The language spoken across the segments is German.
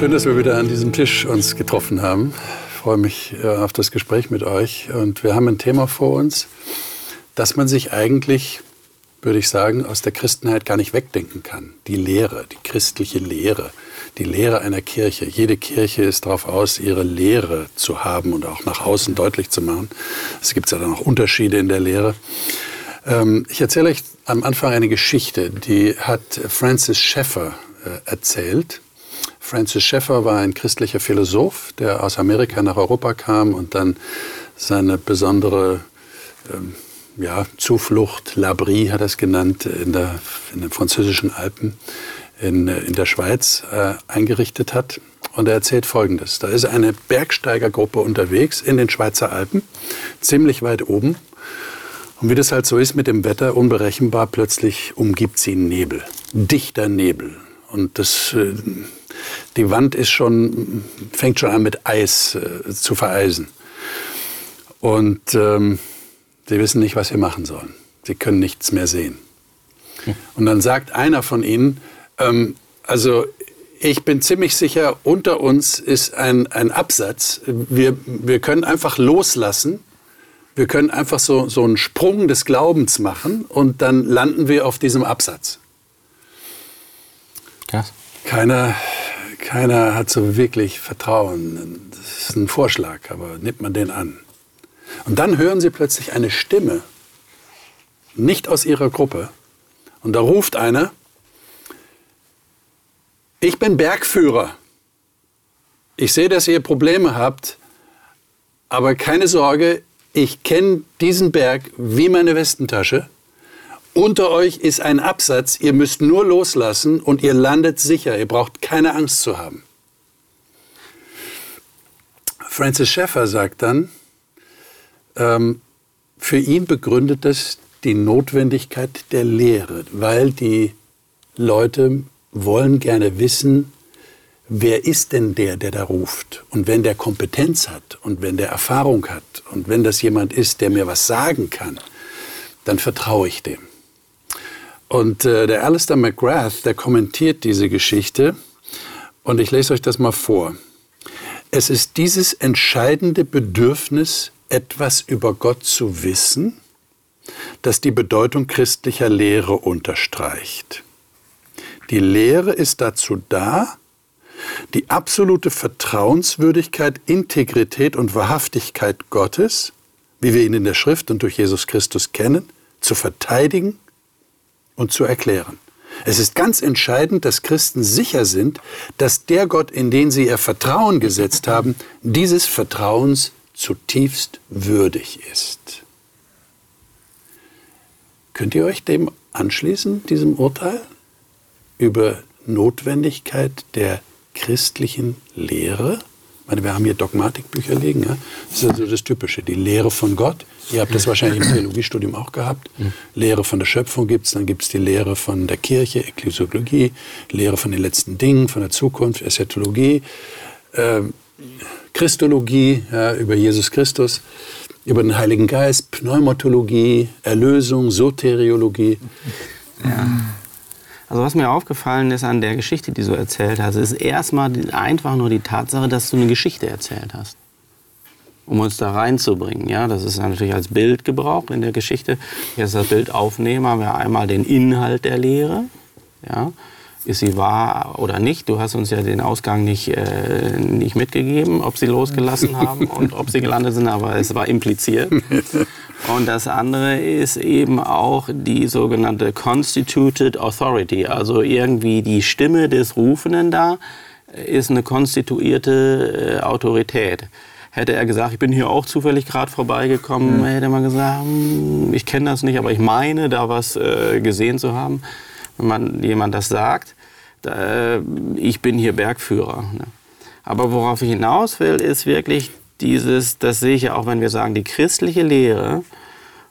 Schön, dass wir wieder an diesem Tisch uns getroffen haben. Ich freue mich äh, auf das Gespräch mit euch. Und wir haben ein Thema vor uns, das man sich eigentlich, würde ich sagen, aus der Christenheit gar nicht wegdenken kann. Die Lehre, die christliche Lehre, die Lehre einer Kirche. Jede Kirche ist darauf aus, ihre Lehre zu haben und auch nach außen deutlich zu machen. Es gibt ja dann auch Unterschiede in der Lehre. Ähm, ich erzähle euch am Anfang eine Geschichte, die hat Francis Schaeffer äh, erzählt. Francis Schaeffer war ein christlicher Philosoph, der aus Amerika nach Europa kam und dann seine besondere ähm, ja, Zuflucht, Labrie hat er es genannt, in, der, in den französischen Alpen in, in der Schweiz äh, eingerichtet hat. Und er erzählt Folgendes. Da ist eine Bergsteigergruppe unterwegs in den Schweizer Alpen, ziemlich weit oben. Und wie das halt so ist mit dem Wetter, unberechenbar, plötzlich umgibt sie Nebel, dichter Nebel. Und das, äh, die Wand ist schon, fängt schon an mit Eis äh, zu vereisen. Und ähm, sie wissen nicht, was sie machen sollen. Sie können nichts mehr sehen. Und dann sagt einer von ihnen, ähm, also ich bin ziemlich sicher, unter uns ist ein, ein Absatz. Wir, wir können einfach loslassen wir können einfach so, so einen Sprung des Glaubens machen und dann landen wir auf diesem Absatz. Krass. Keiner, keiner hat so wirklich Vertrauen. Das ist ein Vorschlag, aber nimmt man den an. Und dann hören sie plötzlich eine Stimme, nicht aus ihrer Gruppe. Und da ruft einer, ich bin Bergführer. Ich sehe, dass ihr Probleme habt, aber keine Sorge, ich kenne diesen Berg wie meine Westentasche. Unter euch ist ein Absatz, ihr müsst nur loslassen und ihr landet sicher. Ihr braucht keine Angst zu haben. Francis Schaeffer sagt dann, ähm, für ihn begründet das die Notwendigkeit der Lehre, weil die Leute wollen gerne wissen, wer ist denn der, der da ruft? Und wenn der Kompetenz hat und wenn der Erfahrung hat und wenn das jemand ist, der mir was sagen kann, dann vertraue ich dem. Und äh, der Alistair McGrath, der kommentiert diese Geschichte und ich lese euch das mal vor. Es ist dieses entscheidende Bedürfnis, etwas über Gott zu wissen, das die Bedeutung christlicher Lehre unterstreicht. Die Lehre ist dazu da, die absolute Vertrauenswürdigkeit, Integrität und Wahrhaftigkeit Gottes, wie wir ihn in der Schrift und durch Jesus Christus kennen, zu verteidigen und zu erklären. Es ist ganz entscheidend, dass Christen sicher sind, dass der Gott, in den sie ihr Vertrauen gesetzt haben, dieses Vertrauens zutiefst würdig ist. Könnt ihr euch dem anschließen, diesem Urteil über Notwendigkeit der christlichen Lehre. Meine, wir haben hier Dogmatikbücher liegen. Ja? Das ist also das Typische, die Lehre von Gott. Ihr habt das wahrscheinlich im Theologiestudium auch gehabt. Lehre von der Schöpfung gibt es, dann gibt es die Lehre von der Kirche, Ekklesiologie, Lehre von den letzten Dingen, von der Zukunft, Eschatologie, äh, Christologie ja, über Jesus Christus, über den Heiligen Geist, Pneumatologie, Erlösung, Soteriologie. Ja. Also was mir aufgefallen ist an der Geschichte, die du erzählt hast, ist erstmal einfach nur die Tatsache, dass du eine Geschichte erzählt hast. Um uns da reinzubringen. Ja, das ist natürlich als Bildgebrauch in der Geschichte. Jetzt das Bild aufnehmen, haben wir einmal den Inhalt der Lehre. Ja, ist sie wahr oder nicht? Du hast uns ja den Ausgang nicht, äh, nicht mitgegeben, ob sie losgelassen haben und ob sie gelandet sind, aber es war impliziert. Und das andere ist eben auch die sogenannte Constituted Authority, also irgendwie die Stimme des Rufenden da ist eine konstituierte äh, Autorität. Hätte er gesagt, ich bin hier auch zufällig gerade vorbeigekommen, mhm. hätte man gesagt, hm, ich kenne das nicht, aber ich meine, da was äh, gesehen zu haben. Wenn man jemand das sagt, da, äh, ich bin hier Bergführer. Ne? Aber worauf ich hinaus will, ist wirklich dieses, das sehe ich ja auch, wenn wir sagen, die christliche Lehre,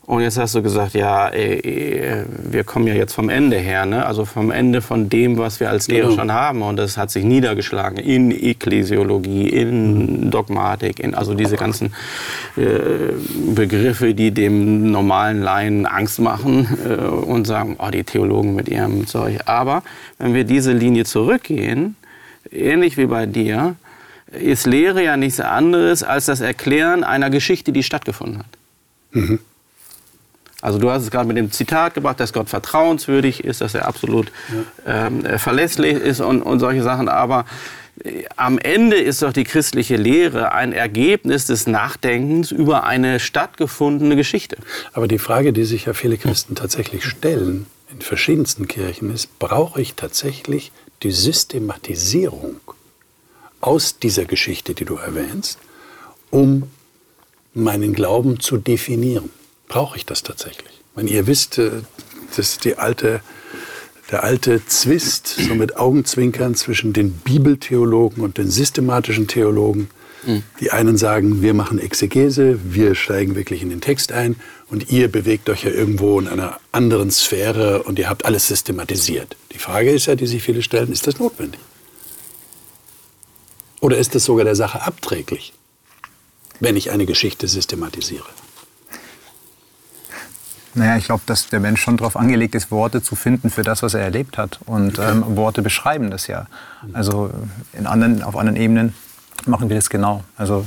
und jetzt hast du gesagt, ja, ey, wir kommen ja jetzt vom Ende her, ne? also vom Ende von dem, was wir als Lehre genau. schon haben. Und das hat sich niedergeschlagen in Ekklesiologie, in Dogmatik, in also diese ganzen äh, Begriffe, die dem normalen Laien Angst machen äh, und sagen, oh, die Theologen mit ihrem Zeug. Aber wenn wir diese Linie zurückgehen, ähnlich wie bei dir, ist Lehre ja nichts anderes als das Erklären einer Geschichte, die stattgefunden hat. Mhm. Also du hast es gerade mit dem Zitat gebracht, dass Gott vertrauenswürdig ist, dass er absolut ja. ähm, verlässlich ist und, und solche Sachen. Aber äh, am Ende ist doch die christliche Lehre ein Ergebnis des Nachdenkens über eine stattgefundene Geschichte. Aber die Frage, die sich ja viele Christen tatsächlich stellen, in verschiedensten Kirchen, ist, brauche ich tatsächlich die Systematisierung aus dieser Geschichte, die du erwähnst, um meinen Glauben zu definieren? brauche ich das tatsächlich? Wenn ihr wisst, äh, das ist die alte, der alte Zwist, so mit Augenzwinkern zwischen den Bibeltheologen und den systematischen Theologen. Mhm. Die einen sagen, wir machen Exegese, wir steigen wirklich in den Text ein und ihr bewegt euch ja irgendwo in einer anderen Sphäre und ihr habt alles systematisiert. Die Frage ist ja, die sich viele stellen, ist das notwendig? Oder ist das sogar der Sache abträglich, wenn ich eine Geschichte systematisiere? Naja, ich glaube, dass der Mensch schon darauf angelegt ist, Worte zu finden für das, was er erlebt hat. Und ähm, Worte beschreiben das ja. Also in anderen, auf anderen Ebenen machen wir das genau. Also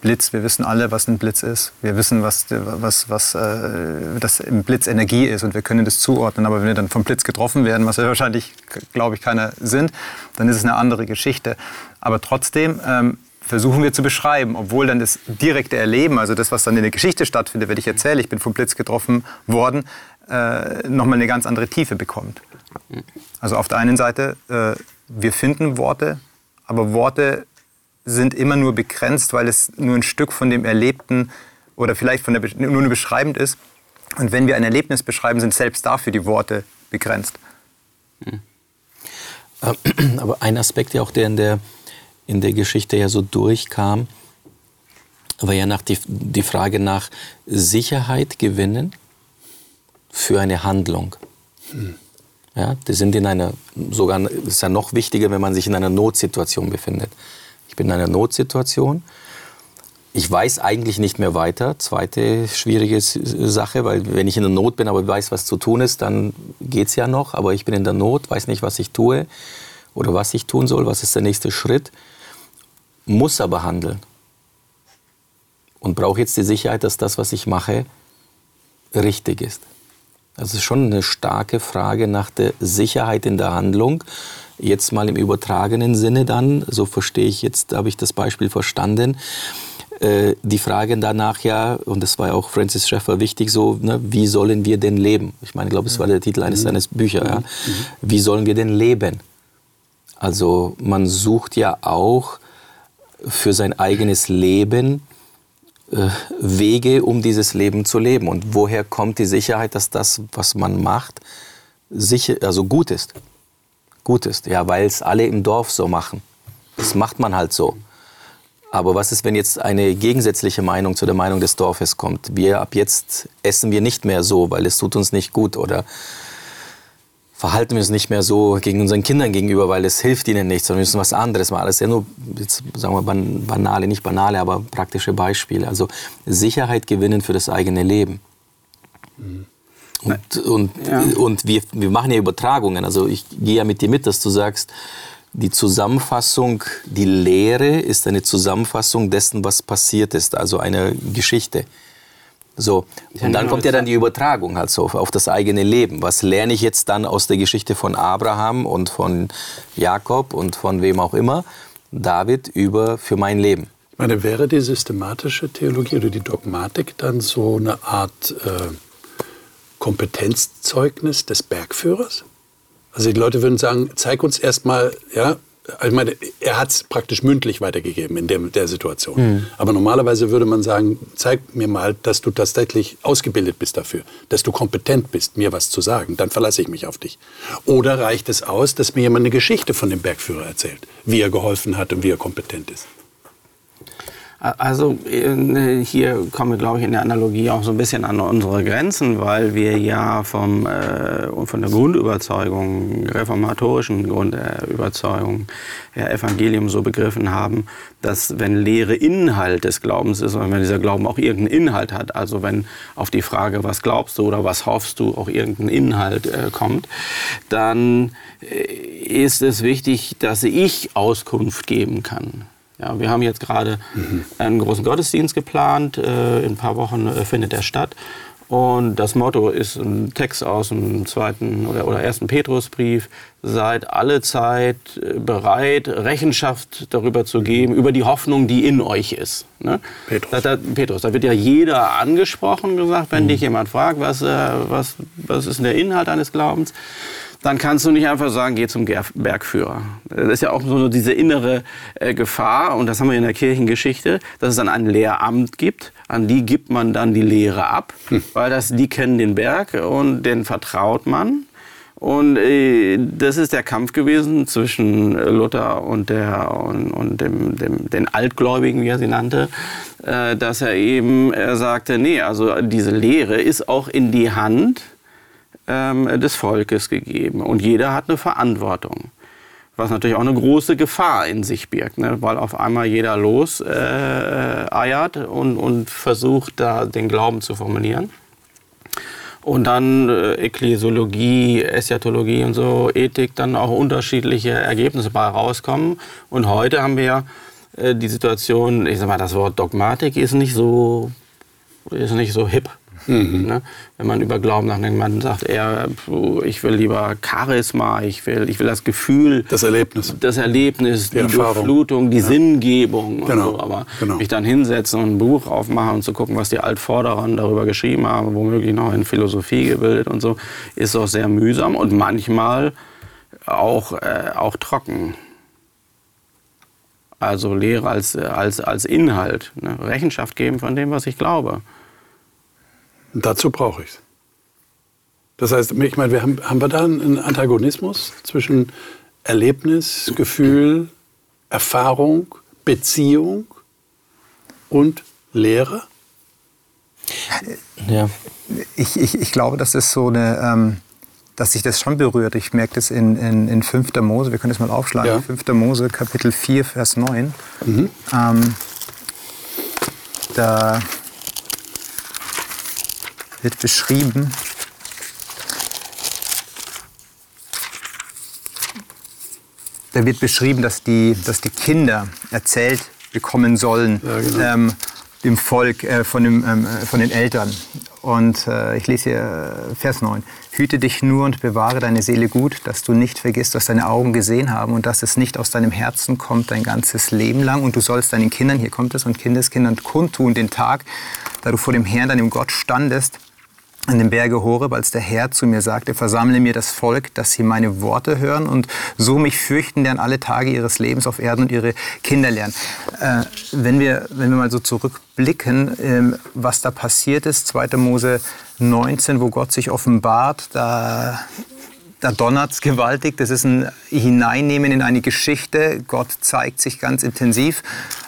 Blitz, wir wissen alle, was ein Blitz ist. Wir wissen, was, was, was äh, das im Blitz Energie ist und wir können das zuordnen. Aber wenn wir dann vom Blitz getroffen werden, was wir wahrscheinlich, glaube ich, keiner sind, dann ist es eine andere Geschichte. Aber trotzdem ähm, versuchen wir zu beschreiben, obwohl dann das direkte Erleben, also das, was dann in der Geschichte stattfindet, wenn ich erzähle, ich bin vom Blitz getroffen worden, äh, nochmal eine ganz andere Tiefe bekommt. Also auf der einen Seite, äh, wir finden Worte, aber Worte sind immer nur begrenzt, weil es nur ein Stück von dem Erlebten oder vielleicht von der, nur nur beschreibend ist. Und wenn wir ein Erlebnis beschreiben, sind selbst dafür die Worte begrenzt. Aber ein Aspekt ja auch, der in der in der Geschichte ja so durchkam, war ja nach die, die Frage nach Sicherheit gewinnen für eine Handlung. Hm. Ja, die sind in einer, sogar, ist ja noch wichtiger, wenn man sich in einer Notsituation befindet. Ich bin in einer Notsituation. Ich weiß eigentlich nicht mehr weiter. Zweite schwierige Sache, weil wenn ich in der Not bin, aber weiß, was zu tun ist, dann geht es ja noch. Aber ich bin in der Not, weiß nicht, was ich tue oder was ich tun soll, was ist der nächste Schritt muss aber handeln und brauche jetzt die Sicherheit, dass das, was ich mache, richtig ist. Das ist schon eine starke Frage nach der Sicherheit in der Handlung. Jetzt mal im übertragenen Sinne dann, so verstehe ich jetzt, habe ich das Beispiel verstanden. Äh, die Frage danach ja, und das war ja auch Francis Schaeffer wichtig, so, ne, wie sollen wir denn leben? Ich meine, ich glaube, es war der Titel eines mhm. seines Büchers. Ja. Mhm. Wie sollen wir denn leben? Also man sucht ja auch für sein eigenes Leben äh, Wege, um dieses Leben zu leben. Und woher kommt die Sicherheit, dass das, was man macht, sicher, also gut ist? Gut ist, ja, weil es alle im Dorf so machen. Das macht man halt so. Aber was ist, wenn jetzt eine gegensätzliche Meinung zu der Meinung des Dorfes kommt? Wir ab jetzt essen wir nicht mehr so, weil es tut uns nicht gut oder verhalten wir uns nicht mehr so gegen unseren Kindern gegenüber, weil es hilft ihnen nichts, sondern wir müssen was anderes machen. Das ist ja nur, jetzt sagen wir banale, nicht banale, aber praktische Beispiele. Also Sicherheit gewinnen für das eigene Leben. Mhm. Und, und, ja. und wir, wir machen ja Übertragungen. Also ich gehe ja mit dir mit, dass du sagst, die Zusammenfassung, die Lehre ist eine Zusammenfassung dessen, was passiert ist, also eine Geschichte. So. Und dann kommt ja dann die Übertragung halt so auf das eigene Leben. Was lerne ich jetzt dann aus der Geschichte von Abraham und von Jakob und von wem auch immer, David, über für mein Leben? Ich meine, wäre die systematische Theologie oder die Dogmatik dann so eine Art äh, Kompetenzzeugnis des Bergführers? Also die Leute würden sagen, zeig uns erstmal, ja, ich meine, er hat es praktisch mündlich weitergegeben in der, der Situation. Mhm. Aber normalerweise würde man sagen, zeig mir mal, dass du tatsächlich ausgebildet bist dafür, dass du kompetent bist, mir was zu sagen. Dann verlasse ich mich auf dich. Oder reicht es aus, dass mir jemand eine Geschichte von dem Bergführer erzählt, wie er geholfen hat und wie er kompetent ist? Also äh, hier kommen wir, glaube ich, in der Analogie auch so ein bisschen an unsere Grenzen, weil wir ja vom, äh, von der Grundüberzeugung, reformatorischen Grundüberzeugung, ja, Evangelium so begriffen haben, dass wenn Lehre Inhalt des Glaubens ist, und wenn dieser Glauben auch irgendeinen Inhalt hat, also wenn auf die Frage, was glaubst du oder was hoffst du, auch irgendein Inhalt äh, kommt, dann äh, ist es wichtig, dass ich Auskunft geben kann. Ja, wir haben jetzt gerade mhm. einen großen Gottesdienst geplant. Äh, in ein paar Wochen äh, findet er statt. Und das Motto ist ein Text aus dem zweiten oder, oder ersten Petrusbrief. Seid alle Zeit äh, bereit, Rechenschaft darüber zu geben, über die Hoffnung, die in euch ist. Ne? Petrus. Da, da, Petrus. Da wird ja jeder angesprochen, gesagt, wenn mhm. dich jemand fragt, was, äh, was, was ist denn der Inhalt deines Glaubens? Dann kannst du nicht einfach sagen, geh zum Bergführer. Das ist ja auch so diese innere äh, Gefahr, und das haben wir in der Kirchengeschichte, dass es dann ein Lehramt gibt, an die gibt man dann die Lehre ab, hm. weil das, die kennen den Berg und den vertraut man. Und äh, das ist der Kampf gewesen zwischen Luther und, der, und, und dem, dem, den Altgläubigen, wie er sie nannte, äh, dass er eben er sagte, nee, also diese Lehre ist auch in die Hand ähm, des Volkes gegeben. Und jeder hat eine Verantwortung. Was natürlich auch eine große Gefahr in sich birgt, ne? weil auf einmal jeder los äh, eiert und, und versucht, da den Glauben zu formulieren. Und dann äh, Ekklesiologie, Eschatologie und so, Ethik, dann auch unterschiedliche Ergebnisse bei rauskommen. Und heute haben wir äh, die Situation, ich sag mal, das Wort Dogmatik ist nicht so, ist nicht so hip. Mhm. Ne? Wenn man über Glauben nachdenkt, man sagt eher, ich will lieber Charisma, ich will, ich will das Gefühl. Das Erlebnis. Das Erlebnis, die, die Durchflutung, die ja. Sinngebung. Genau. So. Aber genau. mich dann hinsetzen und ein Buch aufmachen und zu gucken, was die Altvorderern darüber geschrieben haben, womöglich noch in Philosophie gebildet und so, ist auch sehr mühsam und manchmal auch, äh, auch trocken. Also Lehre als, als, als Inhalt. Ne? Rechenschaft geben von dem, was ich glaube. Und dazu brauche ich es. Das heißt, ich meine, wir haben, haben wir da einen Antagonismus zwischen Erlebnis, Gefühl, Erfahrung, Beziehung und Lehre? Ja. Ich, ich, ich glaube, das ist so eine, ähm, dass sich das schon berührt. Ich merke das in, in, in 5. Mose, wir können das mal aufschlagen, ja. 5. Mose, Kapitel 4, Vers 9. Mhm. Ähm, da wird beschrieben, da wird beschrieben, dass die, dass die Kinder erzählt bekommen sollen ja, genau. ähm, dem Volk, äh, von, dem, ähm, von den Eltern. Und äh, ich lese hier äh, Vers 9. Hüte dich nur und bewahre deine Seele gut, dass du nicht vergisst, was deine Augen gesehen haben und dass es nicht aus deinem Herzen kommt dein ganzes Leben lang. Und du sollst deinen Kindern, hier kommt es, und Kindeskindern kundtun den Tag, da du vor dem Herrn, deinem Gott, standest an dem Berge Horeb, als der Herr zu mir sagte, versammle mir das Volk, dass sie meine Worte hören und so mich fürchten lernen alle Tage ihres Lebens auf Erden und ihre Kinder lernen. Äh, wenn, wir, wenn wir mal so zurückblicken, äh, was da passiert ist, 2. Mose 19, wo Gott sich offenbart, da, da donnert es gewaltig. Das ist ein Hineinnehmen in eine Geschichte. Gott zeigt sich ganz intensiv.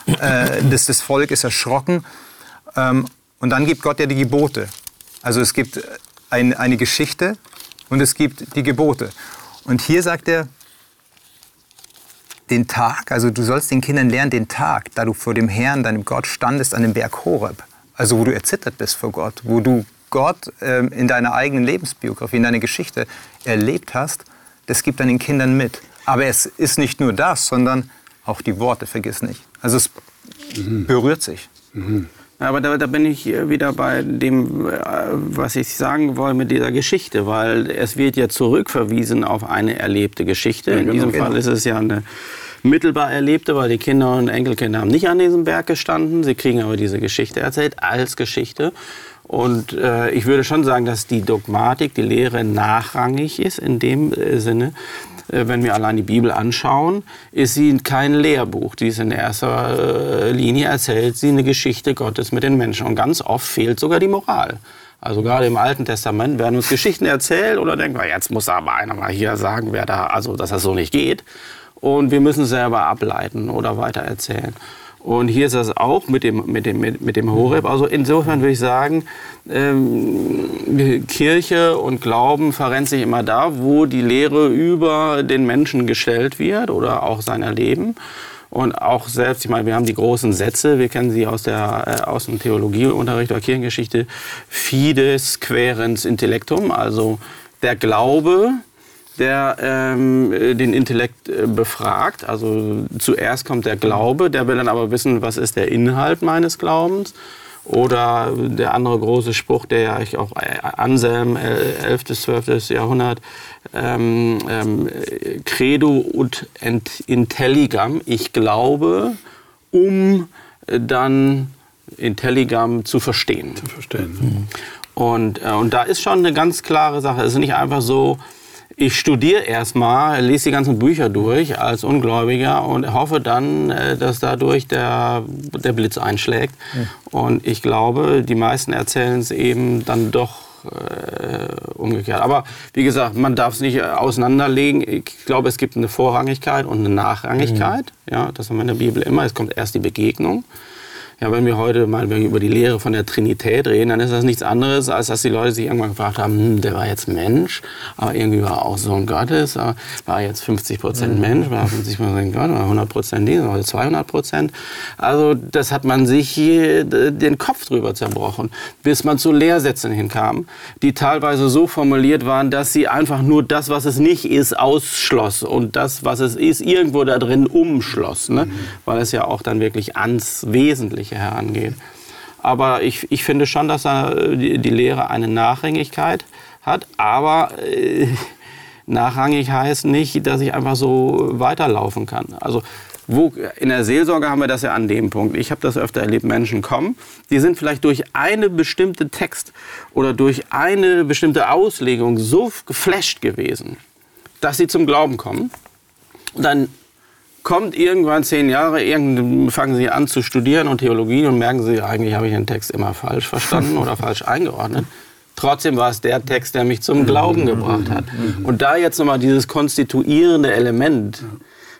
Äh, das, das Volk ist erschrocken. Ähm, und dann gibt Gott ja die Gebote. Also es gibt ein, eine Geschichte und es gibt die Gebote. Und hier sagt er, den Tag, also du sollst den Kindern lernen, den Tag, da du vor dem Herrn, deinem Gott, standest an dem Berg Horeb. Also wo du erzittert bist vor Gott, wo du Gott ähm, in deiner eigenen Lebensbiografie, in deiner Geschichte erlebt hast, das gibt deinen Kindern mit. Aber es ist nicht nur das, sondern auch die Worte, vergiss nicht. Also es mhm. berührt sich. Mhm. Aber da, da, bin ich wieder bei dem, äh, was ich sagen wollte mit dieser Geschichte, weil es wird ja zurückverwiesen auf eine erlebte Geschichte. In diesem genau. Fall ist es ja eine mittelbar erlebte, weil die Kinder und Enkelkinder haben nicht an diesem Berg gestanden. Sie kriegen aber diese Geschichte erzählt als Geschichte. Und äh, ich würde schon sagen, dass die Dogmatik, die Lehre nachrangig ist in dem äh, Sinne, äh, wenn wir allein die Bibel anschauen, ist sie kein Lehrbuch. Die ist in erster äh, Linie erzählt sie eine Geschichte Gottes mit den Menschen. Und ganz oft fehlt sogar die Moral. Also gerade im Alten Testament werden uns Geschichten erzählt oder denken wir, jetzt muss aber einer mal hier sagen, wer da, also dass das so nicht geht. Und wir müssen selber ableiten oder weitererzählen. Und hier ist das auch mit dem, mit dem, mit, dem Horeb. Also insofern würde ich sagen, ähm, Kirche und Glauben verrennt sich immer da, wo die Lehre über den Menschen gestellt wird oder auch sein Erleben. Und auch selbst, ich meine, wir haben die großen Sätze, wir kennen sie aus, der, äh, aus dem Theologieunterricht oder Kirchengeschichte, Fides querens intellectum, also der Glaube, der ähm, den Intellekt äh, befragt. Also zuerst kommt der Glaube, der will dann aber wissen, was ist der Inhalt meines Glaubens. Oder der andere große Spruch, der ja auch äh, Anselm, 11. bis 12. Jahrhundert, ähm, ähm, Credo und Intelligam, ich glaube, um dann Intelligam zu verstehen. Zu verstehen. Mhm. Und, äh, und da ist schon eine ganz klare Sache. Es ist nicht einfach so, ich studiere erstmal, lese die ganzen Bücher durch als Ungläubiger und hoffe dann, äh, dass dadurch der, der Blitz einschlägt. Ja. Und ich glaube, die meisten erzählen es eben dann doch äh, umgekehrt. Aber wie gesagt, man darf es nicht auseinanderlegen. Ich glaube, es gibt eine Vorrangigkeit und eine Nachrangigkeit. Mhm. Ja, das haben wir in der Bibel immer. Es kommt erst die Begegnung. Ja, wenn wir heute mal über die Lehre von der Trinität reden, dann ist das nichts anderes, als dass die Leute sich irgendwann gefragt haben, hm, der war jetzt Mensch, aber irgendwie war er auch Sohn Gottes, war er jetzt 50 Prozent mhm. Mensch, war er 50 Prozent Gott, war 100 Prozent dies, oder 200 Prozent. Also das hat man sich den Kopf drüber zerbrochen, bis man zu Lehrsätzen hinkam, die teilweise so formuliert waren, dass sie einfach nur das, was es nicht ist, ausschloss und das, was es ist, irgendwo da drin umschloss, ne? Mhm. weil es ja auch dann wirklich ans Wesentliche Wesentliche herangeht. Aber ich, ich finde schon, dass er, die, die Lehre eine Nachrangigkeit hat. Aber äh, nachrangig heißt nicht, dass ich einfach so weiterlaufen kann. Also wo, in der Seelsorge haben wir das ja an dem Punkt. Ich habe das öfter erlebt, Menschen kommen, die sind vielleicht durch eine bestimmte Text oder durch eine bestimmte Auslegung so geflasht gewesen, dass sie zum Glauben kommen. Und dann kommt irgendwann zehn Jahre, fangen sie an zu studieren und Theologie und merken sie, eigentlich habe ich den Text immer falsch verstanden oder falsch eingeordnet. Trotzdem war es der Text, der mich zum Glauben gebracht hat. Und da jetzt nochmal dieses konstituierende Element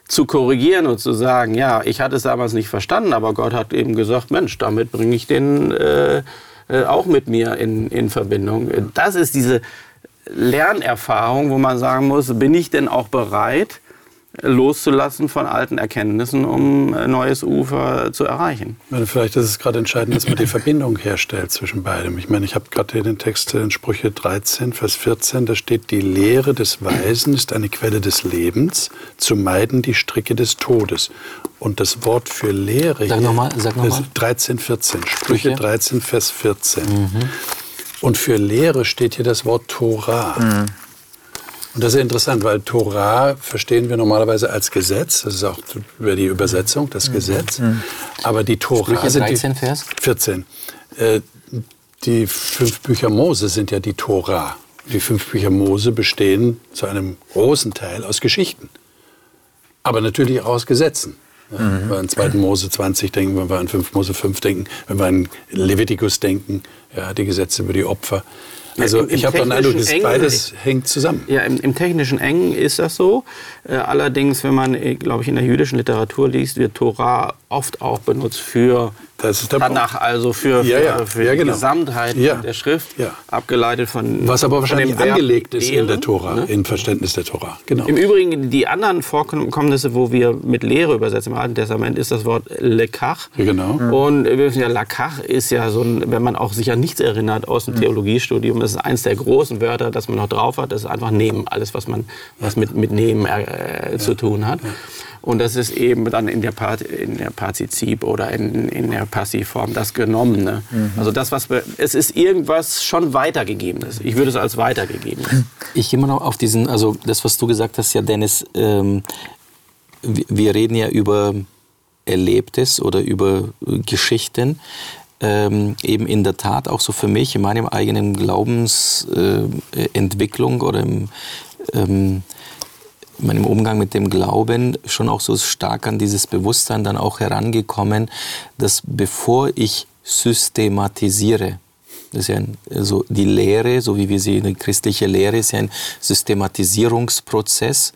zu korrigieren und zu sagen, ja, ich hatte es damals nicht verstanden, aber Gott hat eben gesagt, Mensch, damit bringe ich den äh, äh, auch mit mir in, in Verbindung. Das ist diese Lernerfahrung, wo man sagen muss, bin ich denn auch bereit, loszulassen von alten Erkenntnissen, um ein neues Ufer zu erreichen. Meine, vielleicht ist es gerade entscheidend, dass man die Verbindung herstellt zwischen beidem. Ich meine, ich habe gerade hier den Text in Sprüche 13, Vers 14, da steht, die Lehre des Weisen ist eine Quelle des Lebens, zu meiden die Stricke des Todes. Und das Wort für Lehre sag hier, mal, sag noch mal. 13, 14, Sprüche 13, Vers 14. Mhm. Und für Lehre steht hier das Wort Torah. Mhm. Und das ist interessant, weil Torah verstehen wir normalerweise als Gesetz. Das ist auch über die Übersetzung, das mhm. Gesetz. Mhm. Aber die Torah Sprüche 13 Vers? 14. Äh, die fünf Bücher Mose sind ja die Torah. Die fünf Bücher Mose bestehen zu einem großen Teil aus Geschichten. Aber natürlich auch aus Gesetzen. Ja, mhm. Wenn wir an 2. Mose 20 denken, wenn wir an 5 Mose 5 denken, wenn wir an Levitikus denken, ja, die Gesetze über die Opfer. Also ich habe den Eindruck, dass beides hängt zusammen. Ja, im, im, technischen Engen ist das so. Äh, allerdings, wenn man, äh, glaube ich, in der jüdischen Literatur liest, wird Torah oft auch benutzt für das ist der Tanach, also für, ja, ja. für ja, genau. die Gesamtheit der Schrift, abgeleitet von Was aber wahrscheinlich angelegt ist in der Tora, ne? im Verständnis der Tora. Genau. Im Übrigen, die anderen Vorkommnisse, wo wir mit Lehre übersetzen im Alten Testament, ist das Wort Lekach. genau. Und wir wissen ja, Lekach ist ja so ein, wenn man auch sich an nichts erinnert aus dem mhm. Theologiestudium, das ist eins der großen Wörter, das man noch drauf hat, das ist einfach Nehmen, alles, was man was mit, mit Nehmen äh, zu tun hat. Und das ist eben dann in der, Part, in der Partizip oder in, in der Passivform das Genommene. Mhm. Also das, was wir, es ist irgendwas schon weitergegebenes. Ich würde es als weitergegebenes. Ich immer noch auf diesen, also das, was du gesagt hast, ja, Dennis, ähm, wir reden ja über Erlebtes oder über Geschichten. Ähm, eben in der Tat auch so für mich in meinem eigenen Glaubensentwicklung äh, oder im, ähm, meinem Umgang mit dem Glauben schon auch so stark an dieses Bewusstsein dann auch herangekommen, dass bevor ich systematisiere, das ist ja ein, also die Lehre, so wie wir sie, eine christliche Lehre, ist ja ein Systematisierungsprozess.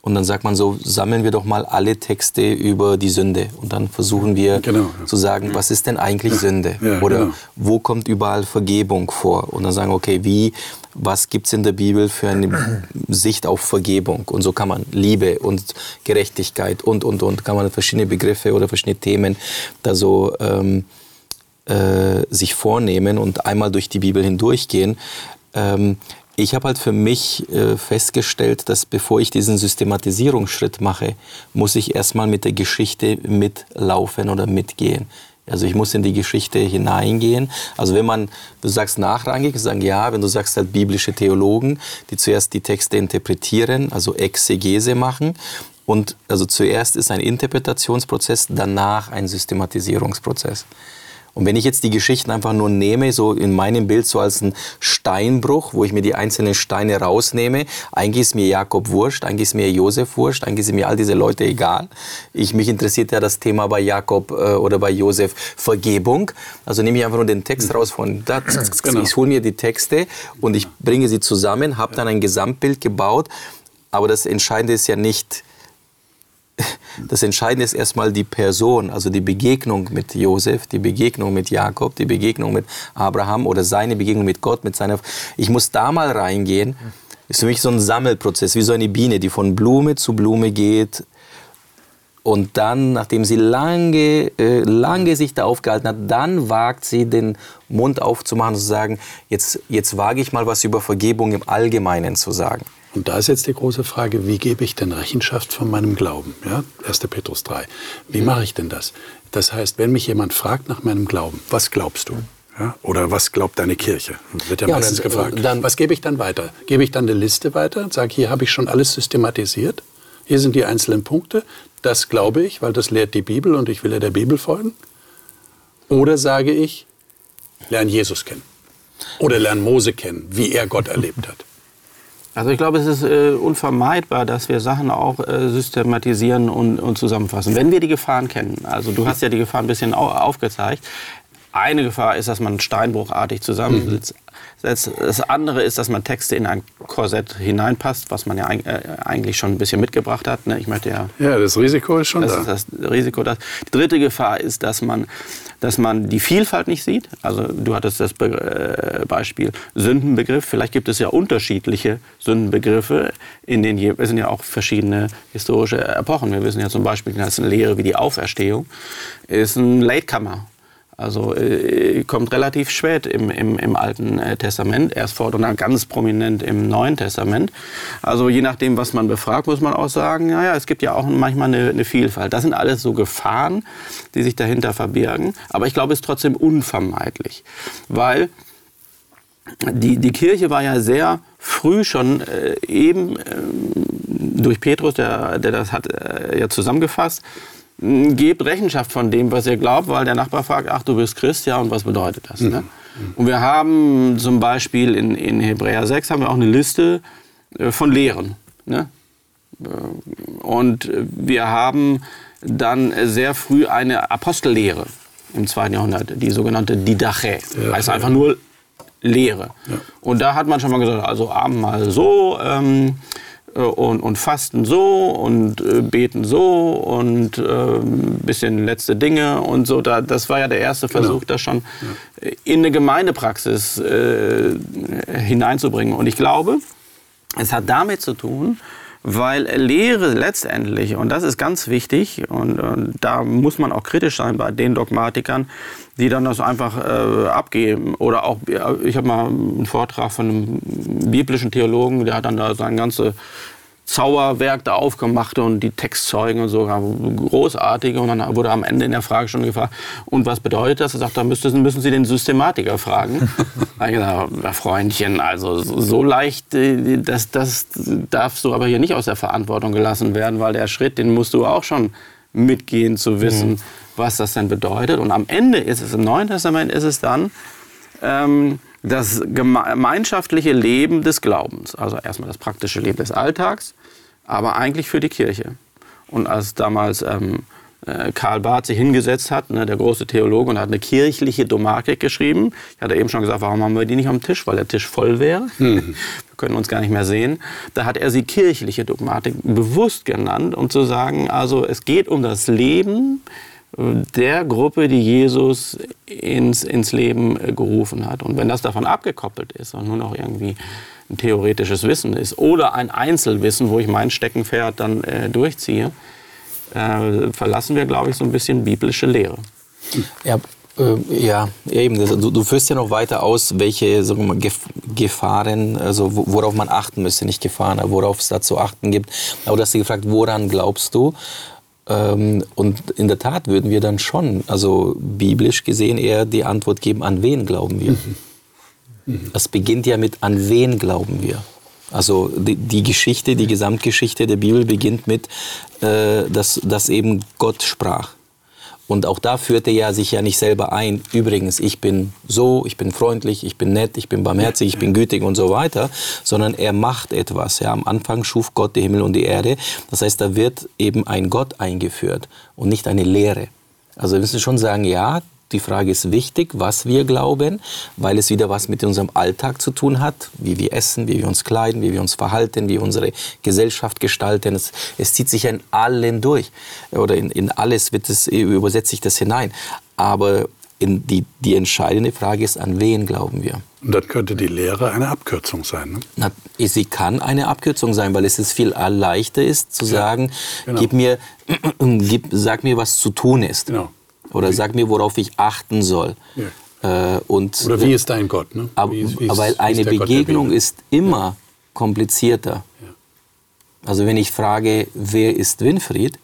Und dann sagt man so, sammeln wir doch mal alle Texte über die Sünde. Und dann versuchen wir Genau, ja. zu sagen, was ist denn eigentlich Sünde? Ja, Oder genau. wo kommt überall Vergebung vor? Und dann sagen, okay, wie, was gibt es in der Bibel für eine Sicht auf Vergebung? Und so kann man Liebe und Gerechtigkeit und, und, und, kann man verschiedene Begriffe oder verschiedene Themen da so ähm, äh, sich vornehmen und einmal durch die Bibel hindurchgehen. Ähm, ich habe halt für mich äh, festgestellt, dass bevor ich diesen Systematisierungsschritt mache, muss ich erstmal mit der Geschichte mitlaufen oder mitgehen. Also ich muss in die Geschichte hineingehen. Also wenn man, du sagst nachrangig, sagen ja, wenn du sagst halt biblische Theologen, die zuerst die Texte interpretieren, also Exegese machen. Und also zuerst ist ein Interpretationsprozess, danach ein Systematisierungsprozess. Und wenn ich jetzt die Geschichten einfach nur nehme, so in meinem Bild so als ein Steinbruch, wo ich mir die einzelnen Steine rausnehme, eigentlich ist mir Jakob wurscht, eigentlich ist mir Josef wurscht, eigentlich sind mir all diese Leute egal. Ich, mich interessiert ja das Thema bei Jakob äh, oder bei Josef Vergebung. Also nehme ich einfach nur den Text raus von da, Genau. ich hole mir die Texte und ich bringe sie zusammen, habe dann ein Gesamtbild gebaut. Aber das Entscheidende ist ja nicht, das Entscheidende ist erstmal die Person, also die Begegnung mit Josef, die Begegnung mit Jakob, die Begegnung mit Abraham oder seine Begegnung mit Gott, mit seiner. Ich muss da mal reingehen. Ist für mich so ein Sammelprozess, wie so eine Biene, die von Blume zu Blume geht. Und dann, nachdem sie lange, äh, lange sich da aufgehalten hat, dann wagt sie den Mund aufzumachen und zu sagen, jetzt, jetzt wage ich mal was über Vergebung im Allgemeinen zu sagen. Und da ist jetzt die große Frage, wie gebe ich denn Rechenschaft von meinem Glauben? Ja, 1. Petrus 3. Wie mache ich denn das? Das heißt, wenn mich jemand fragt nach meinem Glauben, was glaubst du? Ja, oder was glaubt deine Kirche? Wird ja, Ja, meistens dann- gefragt. dann- was gebe ich dann weiter? Gebe ich dann eine Liste weiter und sage, hier habe ich schon alles systematisiert? Hier sind die einzelnen Punkte. Das glaube ich, weil das lehrt die Bibel und ich will ja der Bibel folgen. Oder sage ich, lerne Jesus kennen. Oder lerne Mose kennen, wie er Gott erlebt hat. Also ich glaube, es ist äh, unvermeidbar, dass wir Sachen auch äh, systematisieren und, und zusammenfassen. Wenn wir die Gefahren kennen, also du hast ja die Gefahr ein bisschen au aufgezeigt. Eine Gefahr ist, dass man steinbruchartig zusammensitzt. Das das andere ist, dass man Texte in ein Korsett hineinpasst, was man ja äh, eigentlich schon ein bisschen mitgebracht hat. Ne? Ich möchte ja Ja, das Risiko ist schon das da. ist das Risiko. Das. Die dritte Gefahr ist, dass man, dass man die Vielfalt nicht sieht. Also du hattest das Be äh, Beispiel Sündenbegriff. Vielleicht gibt es ja unterschiedliche Sündenbegriffe. In den es sind ja auch verschiedene historische Epochen. Wir wissen ja zum Beispiel, dass eine Lehre wie die Auferstehung ist ein Latecomer. Also äh, kommt relativ spät im, im, im Alten äh, Testament, erst vor und dann ganz prominent im Neuen Testament. Also je nachdem, was man befragt, muss man auch sagen, naja, es gibt ja auch manchmal eine, eine Vielfalt. Das sind alles so Gefahren, die sich dahinter verbirgen. Aber ich glaube, es ist trotzdem unvermeidlich, weil die, die Kirche war ja sehr früh schon äh, eben ähm, durch Petrus, der, der das hat äh, ja zusammengefasst, gebt Rechenschaft von dem, was ihr glaubt, weil der Nachbar fragt, ach, du bist Christ, ja, und was bedeutet das? Ne? Und wir haben zum Beispiel in, in Hebräer 6 haben wir auch eine Liste äh, von Lehren. Ne? Und wir haben dann sehr früh eine Apostellehre im zweiten Jahrhundert, die sogenannte Didache. Ja, heißt ja. einfach nur Lehre. Und da hat man schon mal gesagt, also Abendmahl so ähm, äh, und, und Fasten so und äh, Beten so und ein bisschen letzte Dinge und so. Da, das war ja der erste Versuch, das schon in eine Gemeindepraxis äh, hineinzubringen. Und ich glaube, es hat damit zu tun, weil Lehre letztendlich, und das ist ganz wichtig, und, und da muss man auch kritisch sein bei den Dogmatikern, die dann das einfach äh, abgeben. Oder auch, ich habe mal einen Vortrag von einem biblischen Theologen, der hat dann da sein ganze Zauberwerk da aufgemacht und die Textzeugen und so, großartige. Und dann wurde am Ende in der Fragestunde gefragt, und was bedeutet das? Er sagt, da müssen, müssen Sie den Systematiker fragen. Da ich gesagt, "Ja, Freundchen, also so leicht, äh, das, das darfst du aber hier nicht aus der Verantwortung gelassen werden, weil der Schritt, den musst du auch schon mitgehen zu wissen, was das denn bedeutet. Und am Ende ist es, im Neuen Testament ist es dann, ähm, das gemeinschaftliche Leben des Glaubens. Also erstmal das praktische Leben des Alltags, aber eigentlich für die Kirche. Und als damals ähm, äh, Karl Barth sich hingesetzt hat, ne, der große Theologe, und hat eine kirchliche Dogmatik geschrieben. Ich hatte eben schon gesagt, warum haben wir die nicht am Tisch? Weil der Tisch voll wäre. Mhm. Wir können uns gar nicht mehr sehen. Da hat er sie kirchliche Dogmatik bewusst genannt, um zu sagen, also es geht um das Leben der Gruppe, die Jesus ins, ins Leben äh, gerufen hat. Und wenn das davon abgekoppelt ist und nur noch irgendwie ein theoretisches Wissen ist oder ein Einzelwissen, wo ich mein Steckenpferd dann äh, durchziehe, äh, verlassen wir, glaube ich, so ein bisschen biblische Lehre. Ja, äh, ja eben. Du, du, führst ja noch weiter aus, welche sagen wir mal, Gefahren, also worauf man achten müsste, nicht Gefahren, aber worauf es da zu achten gibt. Aber du hast dich gefragt, woran glaubst du? Ähm, und in der Tat würden wir dann schon, also biblisch gesehen, eher die Antwort geben, an wen glauben wir? Mhm. Es beginnt ja mit, an wen glauben wir? Also die, die, Geschichte, die Gesamtgeschichte der Bibel beginnt mit, äh, dass, dass eben Gott sprach. Und auch da führte er sich ja nicht selber ein, übrigens, ich bin so, ich bin freundlich, ich bin nett, ich bin barmherzig, ich bin gütig und so weiter, sondern er macht etwas. Ja, am Anfang schuf Gott die Himmel und die Erde. Das heißt, da wird eben ein Gott eingeführt und nicht eine Lehre. Also wir müssen schon sagen, ja, die Frage ist wichtig, was wir glauben, weil es wieder was mit unserem Alltag zu tun hat, wie wir essen, wie wir uns kleiden, wie wir uns verhalten, wie wir unsere Gesellschaft gestalten. Es, es zieht sich in allen durch oder in, in alles wird es, übersetzt sich das hinein. Aber die, die entscheidende Frage ist, an wen glauben wir? Und dann könnte die Lehre eine Abkürzung sein. Ne? Na, sie kann eine Abkürzung sein, weil es ist viel leichter ist zu sagen, genau. gib mir, gib, sag mir, was zu tun ist. Genau. Oder sag mir, worauf ich achten soll. Ja. Äh, und, Oder wie ist dein Gott? Ne? Ab, wie, wie weil eine Begegnung ist immer ja. komplizierter. Ja. Also wenn ich frage, wer ist Winfried?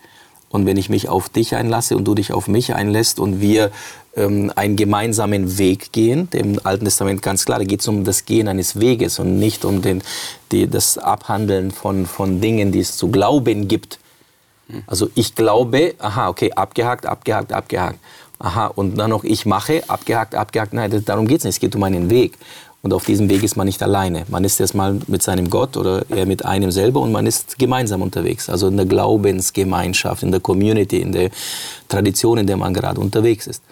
Und wenn ich mich auf dich einlasse und du dich auf mich einlässt und wir ähm, einen gemeinsamen Weg gehen, dem Alten Testament ganz klar, da geht es um das Gehen eines Weges und nicht um den, die, das Abhandeln von, von Dingen, die es zu glauben gibt. Also ich glaube, aha, okay, abgehakt, abgehakt, abgehakt. Aha, und dann noch ich mache, abgehakt, abgehakt. Nein, darum geht es nicht. Es geht um einen Weg. Und auf diesem Weg ist man nicht alleine. Man ist erstmal mit seinem Gott oder eher mit einem selber und man ist gemeinsam unterwegs. Also in der Glaubensgemeinschaft, in der Community, in der Tradition, in der man gerade unterwegs ist.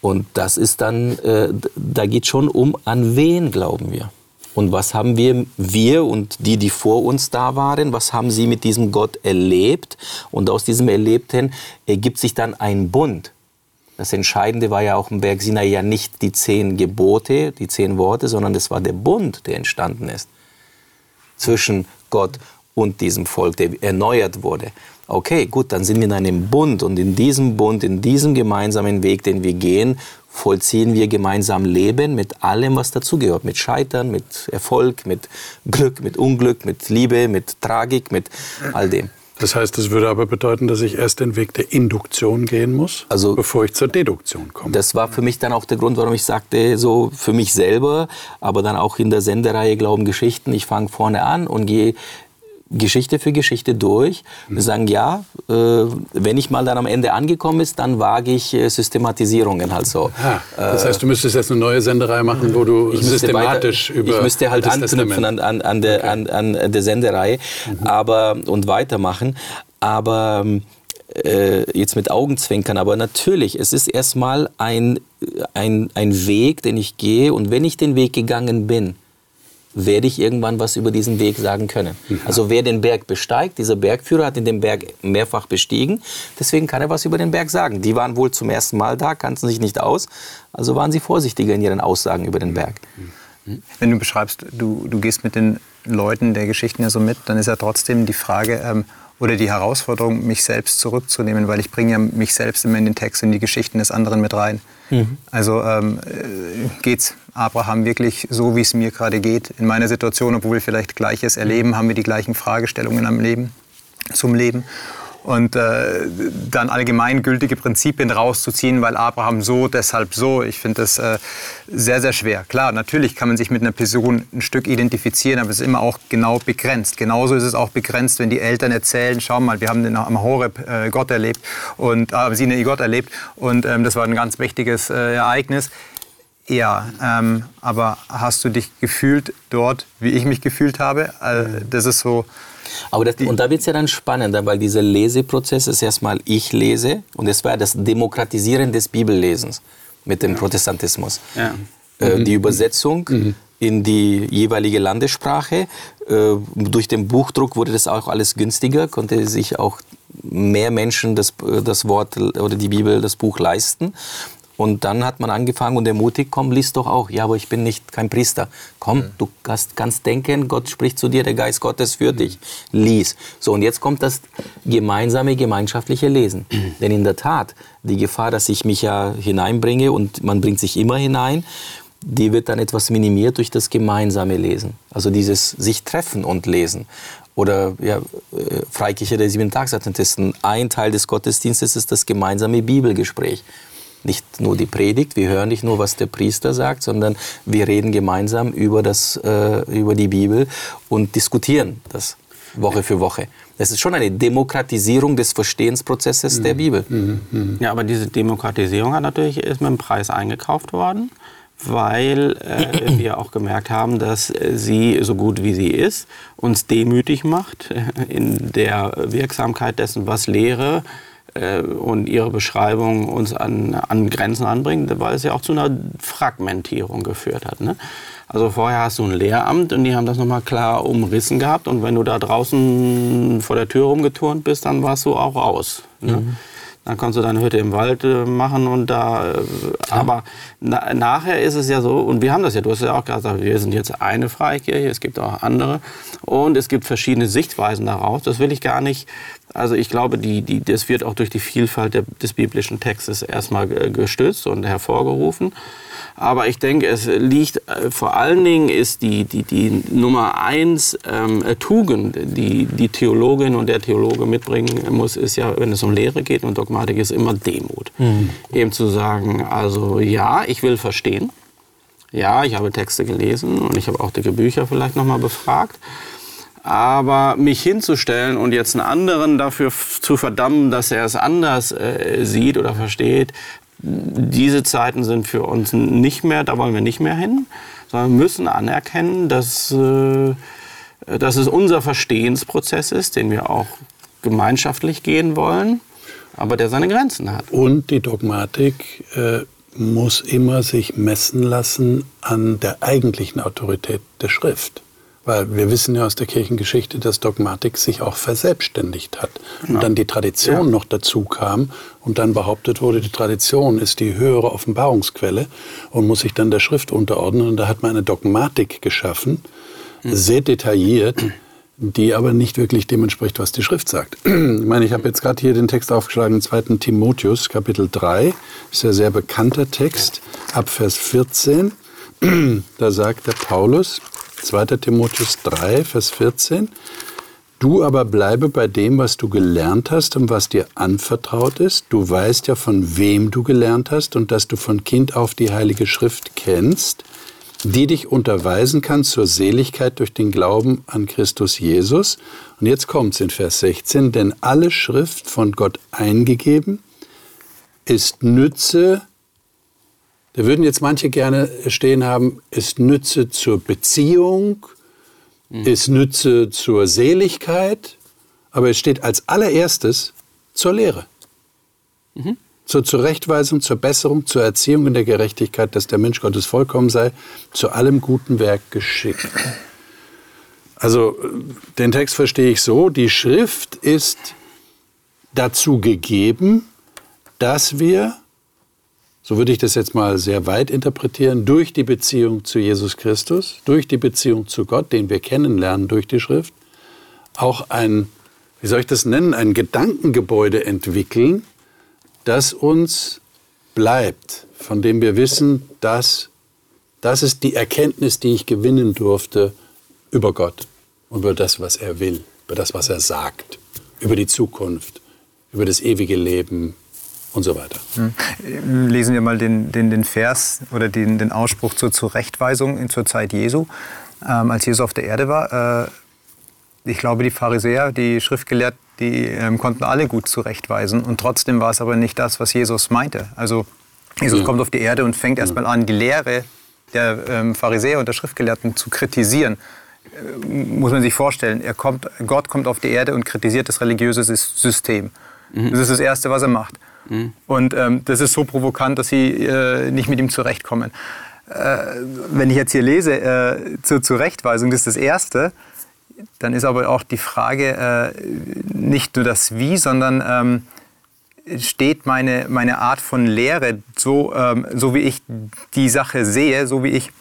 Und das ist dann, äh, da geht schon um, an wen glauben wir. Und was haben wir, wir und die, die vor uns da waren, was haben sie mit diesem Gott erlebt? Und aus diesem Erlebten ergibt sich dann ein Bund. Das Entscheidende war ja auch im Berg Sinai ja nicht die zehn Gebote, die zehn Worte, sondern das war der Bund, der entstanden ist zwischen Gott und diesem Volk, der erneuert wurde. Okay, gut, dann sind wir in einem Bund und in diesem Bund, in diesem gemeinsamen Weg, den wir gehen, vollziehen wir gemeinsam Leben mit allem, was dazugehört. Mit Scheitern, mit Erfolg, mit Glück, mit Unglück, mit Liebe, mit Tragik, mit all dem. Das heißt, das würde aber bedeuten, dass ich erst den Weg der Induktion gehen muss, also, bevor ich zur Deduktion komme. Das war für mich dann auch der Grund, warum ich sagte, so für mich selber, aber dann auch in der Sendereihe Glauben Geschichten, ich fange vorne an und gehe Geschichte für Geschichte durch. Wir sagen, ja, äh, wenn ich mal dann am Ende angekommen ist, dann wage ich äh, Systematisierungen halt so. Ja, das heißt, du müsstest jetzt eine neue Senderei machen, wo du systematisch weiter, über Ich müsste halt anknüpfen an, an, an, der, okay. an, an der Senderei mhm. aber, und weitermachen. Aber äh, jetzt mit Augenzwinkern, aber natürlich, es ist erstmal ein, ein, ein Weg, den ich gehe und wenn ich den Weg gegangen bin, werde ich irgendwann was über diesen Weg sagen können. Ja. Also wer den Berg besteigt, dieser Bergführer hat den Berg mehrfach bestiegen, deswegen kann er was über den Berg sagen. Die waren wohl zum ersten Mal da, kannten sich nicht aus, also waren sie vorsichtiger in ihren Aussagen über den Berg. Wenn du beschreibst, du, du gehst mit den Leuten der Geschichten ja so mit, dann ist ja trotzdem die Frage, ähm, oder die Herausforderung, mich selbst zurückzunehmen, weil ich bringe ja mich selbst immer in den Text, in die Geschichten des anderen mit rein. Mhm. Also ähm, äh, geht's Abraham wirklich so, wie es mir gerade geht, in meiner Situation, obwohl wir vielleicht Gleiches erleben, haben wir die gleichen Fragestellungen am Leben, zum Leben und äh, dann allgemeingültige Prinzipien rauszuziehen, weil Abraham so, deshalb so. Ich finde das äh, sehr, sehr schwer. Klar, natürlich kann man sich mit einer Person ein Stück identifizieren, aber es ist immer auch genau begrenzt. Genauso ist es auch begrenzt, wenn die Eltern erzählen, schau mal, wir haben den am Horeb äh, Gott erlebt und äh, sie haben Gott erlebt und ähm, das war ein ganz wichtiges äh, Ereignis. Ja, ähm, aber hast du dich gefühlt dort, wie ich mich gefühlt habe? Äh, das ist so, Aber das, und da wird es ja dann spannender, weil dieser Leseprozess ist erstmal, ich lese und es war das Demokratisieren des Bibellesens mit dem Protestantismus. Ja. Äh, Die Übersetzung in die jeweilige Landessprache. Äh, durch den Buchdruck wurde das auch alles günstiger, konnte sich auch mehr Menschen das, äh, das Wort oder die Bibel, das Buch leisten. Und dann hat man angefangen und ermutigt, komm, lies doch auch. Ja, aber ich bin nicht kein Priester. Komm, du kannst, kannst denken, Gott spricht zu dir, der Geist Gottes führt dich. Lies. So, und jetzt kommt das gemeinsame, gemeinschaftliche Lesen. Denn in der Tat, die Gefahr, dass ich mich ja hineinbringe und man bringt sich immer hinein, die wird dann etwas minimiert durch das gemeinsame Lesen. Also dieses sich treffen und lesen. Oder ja, äh, Freikirche der Sieben-Tags-Adventisten, ein Teil des Gottesdienstes ist das gemeinsame Bibelgespräch. Nicht nur die Predigt, wir hören nicht nur, was der Priester sagt, sondern wir reden gemeinsam über, das, äh, über die Bibel und diskutieren das Woche für Woche. Das ist schon eine Demokratisierung des Verstehensprozesses der Bibel. Ja, aber diese Demokratisierung hat natürlich ist mit einem Preis eingekauft worden, weil äh, wir auch gemerkt haben, dass sie, so gut wie sie ist, uns demütig macht in der Wirksamkeit dessen, was Lehre äh, und ihre Beschreibung uns an, an Grenzen anbringt, weil es ja auch zu einer Fragmentierung geführt hat. Ne? Also vorher hast du ein Lehramt und die haben das nochmal klar umrissen gehabt und wenn du da draußen vor der Tür rumgeturnt bist, dann warst du auch raus. Ne? Dann kannst du deine Hütte im Wald äh, machen und da. Äh, aber na, nachher ist es ja so, und wir haben das ja, du hast ja auch gesagt, wir sind jetzt eine Freikirche, es gibt auch andere und es gibt verschiedene Sichtweisen daraus. Das will ich gar nicht. Also ich glaube, die, die, das wird auch durch die Vielfalt der, des biblischen Textes erstmal gestützt und hervorgerufen. Aber ich denke, es liegt äh, vor allen Dingen ist die, die, die Nummer eins ähm, äh, Tugend, die die Theologin und der Theologe mitbringen muss, ist ja, wenn es um Lehre geht und Dogmatik, ist immer Demut. Eben zu sagen, also ja, ich will verstehen. Ja, ich habe Texte gelesen und ich habe auch dicke Bücher vielleicht nochmal befragt. Aber mich hinzustellen und jetzt einen anderen dafür zu verdammen, dass er es anders äh, sieht oder versteht, diese Zeiten sind für uns nicht mehr, da wollen wir nicht mehr hin, sondern müssen anerkennen, dass, äh, dass es unser Verstehensprozess ist, den wir auch gemeinschaftlich gehen wollen, aber der seine Grenzen hat. Und die Dogmatik äh, muss immer sich messen lassen an der eigentlichen Autorität der Schrift. Weil wir wissen ja aus der Kirchengeschichte, dass Dogmatik sich auch verselbstständigt hat. Und dann die Tradition noch dazu kam und dann behauptet wurde, die Tradition ist die höhere Offenbarungsquelle und muss sich dann der Schrift unterordnen. Und da hat man eine Dogmatik geschaffen, sehr detailliert, die aber nicht wirklich dem entspricht, was die Schrift sagt. Ich meine, ich habe jetzt gerade hier den Text aufgeschlagen, im 2. Timotheus, Kapitel 3, ist ja sehr bekannter Text, ab Vers 14. Da sagt der Paulus, 2. Timotheus 3, Vers 14, Du aber bleibe bei dem, was du gelernt hast und was dir anvertraut ist. Du weißt ja, von wem du gelernt hast und dass du von Kind auf die Heilige Schrift kennst, die dich unterweisen kann zur Seligkeit durch den Glauben an Christus Jesus. Und jetzt kommt's in Vers 16, denn alle Schrift von Gott eingegeben ist Nütze, da würden jetzt manche gerne stehen haben, ist Nütze zur Beziehung, ist Nütze zur Seligkeit, aber es steht als allererstes zur Lehre. Zur Zurechtweisung, zur Besserung, zur Erziehung in der Gerechtigkeit, dass der Mensch Gottes vollkommen sei, zu allem guten Werk geschickt. Also den Text verstehe ich so, die Schrift ist dazu gegeben, dass wir, so würde ich das jetzt mal sehr weit interpretieren, durch die Beziehung zu Jesus Christus, durch die Beziehung zu Gott, den wir kennenlernen durch die Schrift, auch ein, wie soll ich das nennen, ein Gedankengebäude entwickeln, das uns bleibt, von dem wir wissen, dass das ist die Erkenntnis, die ich gewinnen durfte über Gott, über das, was er will, über das, was er sagt, über die Zukunft, über das ewige Leben und so weiter. Lesen wir mal den, den, den Vers oder den, den Ausspruch zur Zurechtweisung in, zur Zeit Jesu, ähm, als Jesus auf der Erde war. Äh, ich glaube, die Pharisäer, die Schriftgelehrten, die ähm, konnten alle gut zurechtweisen. Und trotzdem war es aber nicht das, was Jesus meinte. Also Jesus kommt auf die Erde und fängt erstmal an, die Lehre der ähm, Pharisäer und der Schriftgelehrten zu kritisieren. muss man sich vorstellen, er kommt, Gott kommt auf die Erde und kritisiert das religiöse System. Mhm. Das ist das Erste, was er macht. Mhm. Und ähm, das ist so provokant, dass sie äh, nicht mit ihm zurechtkommen. Äh, wenn ich jetzt hier lese, äh, zur Zurechtweisung, das ist das Erste, dann ist aber auch die Frage äh, nicht nur das Wie, sondern ähm, steht meine, meine Art von Lehre so, ähm, so wie ich die Sache sehe, so wie ich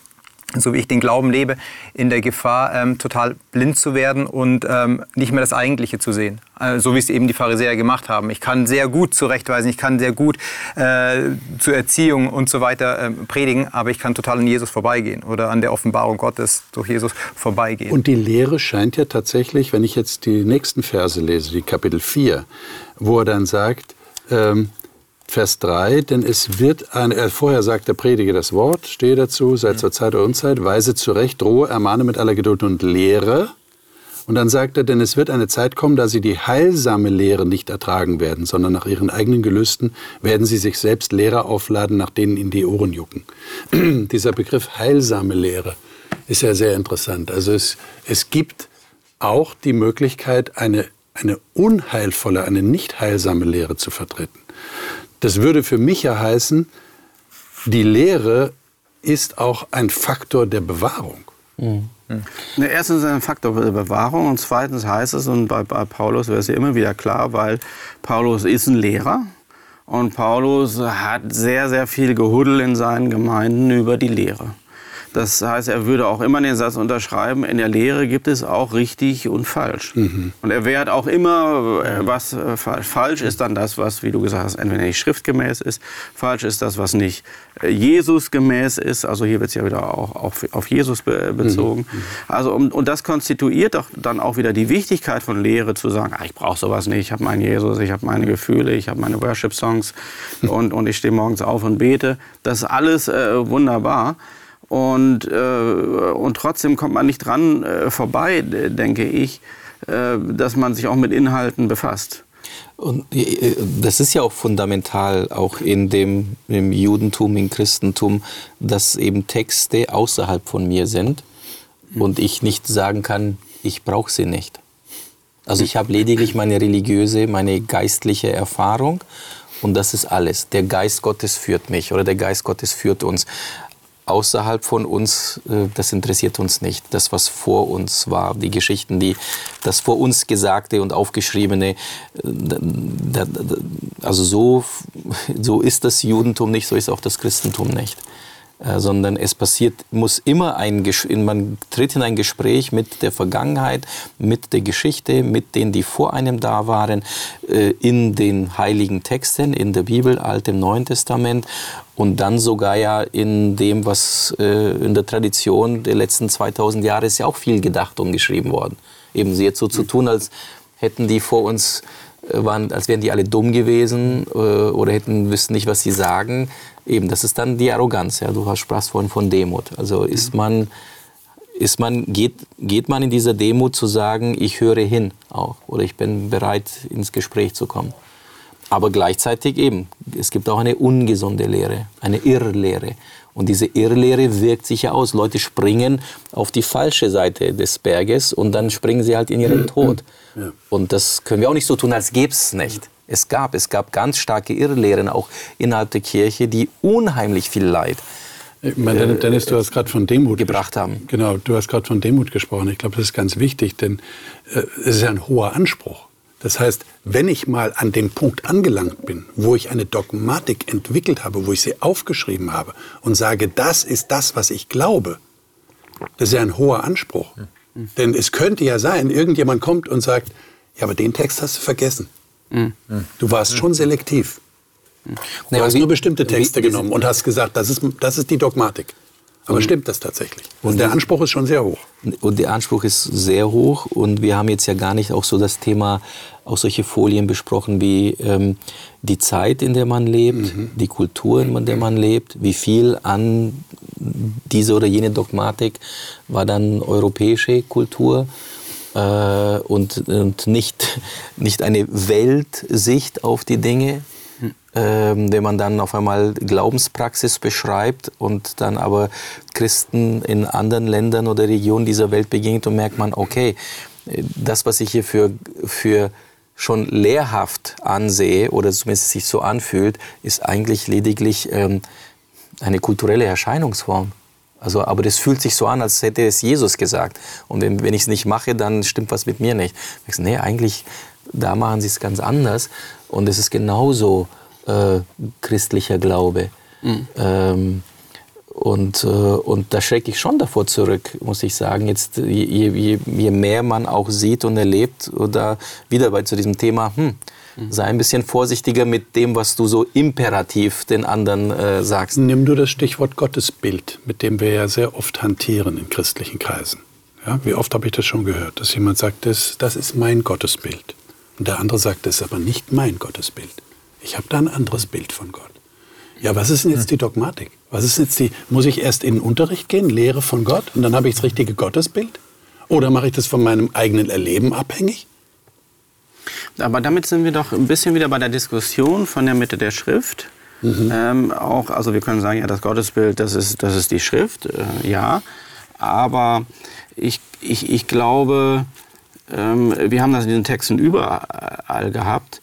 so wie ich den Glauben lebe, in der Gefahr, ähm, total blind zu werden und ähm, nicht mehr das Eigentliche zu sehen. Also, so wie es eben die Pharisäer gemacht haben. Ich kann sehr gut zurechtweisen, ich kann sehr gut äh, zur Erziehung und so weiter äh, predigen, aber ich kann total an Jesus vorbeigehen oder an der Offenbarung Gottes durch Jesus vorbeigehen. Und die Lehre scheint ja tatsächlich, wenn ich jetzt die nächsten Verse lese, die Kapitel 4, wo er dann sagt, ähm, Vers 3, denn es wird ein, äh, vorher sagt der Prediger das Wort, stehe dazu, sei zur Zeit oder Unzeit, weise zurecht, drohe, ermahne mit aller Geduld und lehre. Und dann sagt er, denn es wird eine Zeit kommen, da sie die heilsame Lehre nicht ertragen werden, sondern nach ihren eigenen Gelüsten werden sie sich selbst Lehrer aufladen, nach denen ihnen die Ohren jucken. Dieser Begriff heilsame Lehre ist ja sehr interessant. Also es, es gibt auch die Möglichkeit, eine, eine unheilvolle, eine nicht heilsame Lehre zu vertreten. Das würde für mich ja heißen, die Lehre ist auch ein Faktor der Bewahrung. Mhm. Erstens ein Faktor der Bewahrung und zweitens heißt es, und bei, bei Paulus wäre es ja immer wieder klar, weil Paulus ist ein Lehrer und Paulus hat sehr, sehr viel Gehuddel in seinen Gemeinden über die Lehre. Das heißt, er würde auch immer den Satz unterschreiben, in der Lehre gibt es auch richtig und falsch. Mhm. Und er wehrt auch immer, äh, was äh, falsch ist dann das, was, wie du gesagt hast, entweder nicht schriftgemäß ist, falsch ist das, was nicht äh, Jesus gemäß ist. Also hier wird es ja wieder auch, auch auf Jesus bezogen. Mhm. Also und, und das konstituiert doch dann auch wieder die Wichtigkeit von Lehre zu sagen, ah, ich brauche sowas nicht, ich habe meinen Jesus, ich habe meine Gefühle, ich habe meine Worship-Songs und, und ich stehe morgens auf und bete. Das ist alles äh, wunderbar. Und, äh, und trotzdem kommt man nicht dran äh, vorbei, denke ich, äh, dass man sich auch mit Inhalten befasst. Und das ist ja auch fundamental, auch in dem im Judentum, im Christentum, dass eben Texte außerhalb von mir sind und ich nicht sagen kann, ich brauche sie nicht. Also ich habe lediglich meine religiöse, meine geistliche Erfahrung und das ist alles. Der Geist Gottes führt mich oder der Geist Gottes führt uns außerhalb von uns, äh, das interessiert uns nicht. Das, was vor uns war, die Geschichten, die, das vor uns Gesagte und Aufgeschriebene, äh, also so, so ist das Judentum nicht, so ist auch das Christentum nicht. Äh, sondern es passiert, muss immer ein, man tritt in ein Gespräch mit der Vergangenheit, mit der Geschichte, mit denen, die vor einem da waren, in den heiligen Texten, in der Bibel, Altem, Neuen Testament und dann sogar ja in dem, was äh, in der Tradition der letzten 2000 Jahre ist ja auch viel gedacht und geschrieben worden. Eben sie jetzt so zu tun, als hätten die vor uns, äh, waren, als wären die alle dumm gewesen äh, oder hätten wüssten nicht, was sie sagen. Eben, das ist dann die Arroganz. Ja, du sprachst vorhin von Demut. Also ist man, ist man, geht, geht man in dieser Demut zu sagen, ich höre hin auch oder ich bin bereit, ins Gespräch zu kommen. Aber gleichzeitig eben, es gibt auch eine ungesunde Lehre, eine Irrlehre. Und diese Irrlehre wirkt sich ja aus. Leute springen auf die falsche Seite des Berges und dann springen sie halt in ihren Tod. Ja. Und das können wir auch nicht so tun, als gäbe es nicht. Es gab, es gab ganz starke Irrlehren auch innerhalb der Kirche, die unheimlich viel Leid ich meine, Dennis, du hast gerade von Demut gebracht haben. Genau, du hast gerade von Demut gesprochen. Ich glaube, das ist ganz wichtig, denn äh, es ist ein hoher Anspruch. Das heißt, wenn ich mal an den Punkt angelangt bin, wo ich eine Dogmatik entwickelt habe, wo ich sie aufgeschrieben habe und sage, das ist das, was ich glaube, das ist ja ein hoher Anspruch. Mhm. Denn es könnte ja sein, irgendjemand kommt und sagt, ja, aber den Text hast du vergessen. Mhm. Du warst schon selektiv. Du hast nur bestimmte Texte genommen und hast gesagt, das ist, das ist die Dogmatik. Aber stimmt das tatsächlich? Und der Anspruch ist schon sehr hoch. Und der Anspruch ist sehr hoch. Und wir haben jetzt ja gar nicht auch so das Thema, auch solche Folien besprochen wie ähm, die Zeit, in der man lebt, mhm. die Kultur, in der man lebt, wie viel an diese oder jene Dogmatik war dann europäische Kultur. Äh, und, und nicht, nicht eine Weltsicht auf die Dinge, ähm, wenn man dann auf einmal Glaubenspraxis beschreibt und dann aber Christen in anderen Ländern oder Regionen dieser Welt begegnet und merkt man, okay, das, was ich hier für, für schon lehrhaft ansehe oder zumindest sich so anfühlt, ist eigentlich lediglich ähm, eine kulturelle Erscheinungsform. Also, aber das fühlt sich so an, als hätte es Jesus gesagt. Und wenn, wenn ich es nicht mache, dann stimmt was mit mir nicht. Ich sage, nee, eigentlich, da machen sie es ganz anders. Und es ist genauso äh, christlicher Glaube. Mhm. Ähm, und, äh, und da schrecke ich schon davor zurück, muss ich sagen. Jetzt, je, je, je mehr man auch sieht und erlebt, oder wieder bei zu diesem Thema, hm, mhm. sei ein bisschen vorsichtiger mit dem, was du so imperativ den anderen äh, sagst. Nimm du das Stichwort Gottesbild, mit dem wir ja sehr oft hantieren in christlichen Kreisen. Ja, wie oft habe ich das schon gehört, dass jemand sagt, das, das ist mein Gottesbild. Und der andere sagt, das ist aber nicht mein Gottesbild. Ich habe da ein anderes Bild von Gott. Ja, was ist denn jetzt die Dogmatik? Was ist jetzt die, muss ich erst in den Unterricht gehen, Lehre von Gott und dann habe ich das richtige Gottesbild? Oder mache ich das von meinem eigenen Erleben abhängig? Aber damit sind wir doch ein bisschen wieder bei der Diskussion von der Mitte der Schrift. Mhm. Ähm, auch, also wir können sagen, ja, das Gottesbild, das ist, das ist die Schrift, äh, ja. Aber ich, ich, ich glaube, ähm, wir haben das in diesen Texten überall gehabt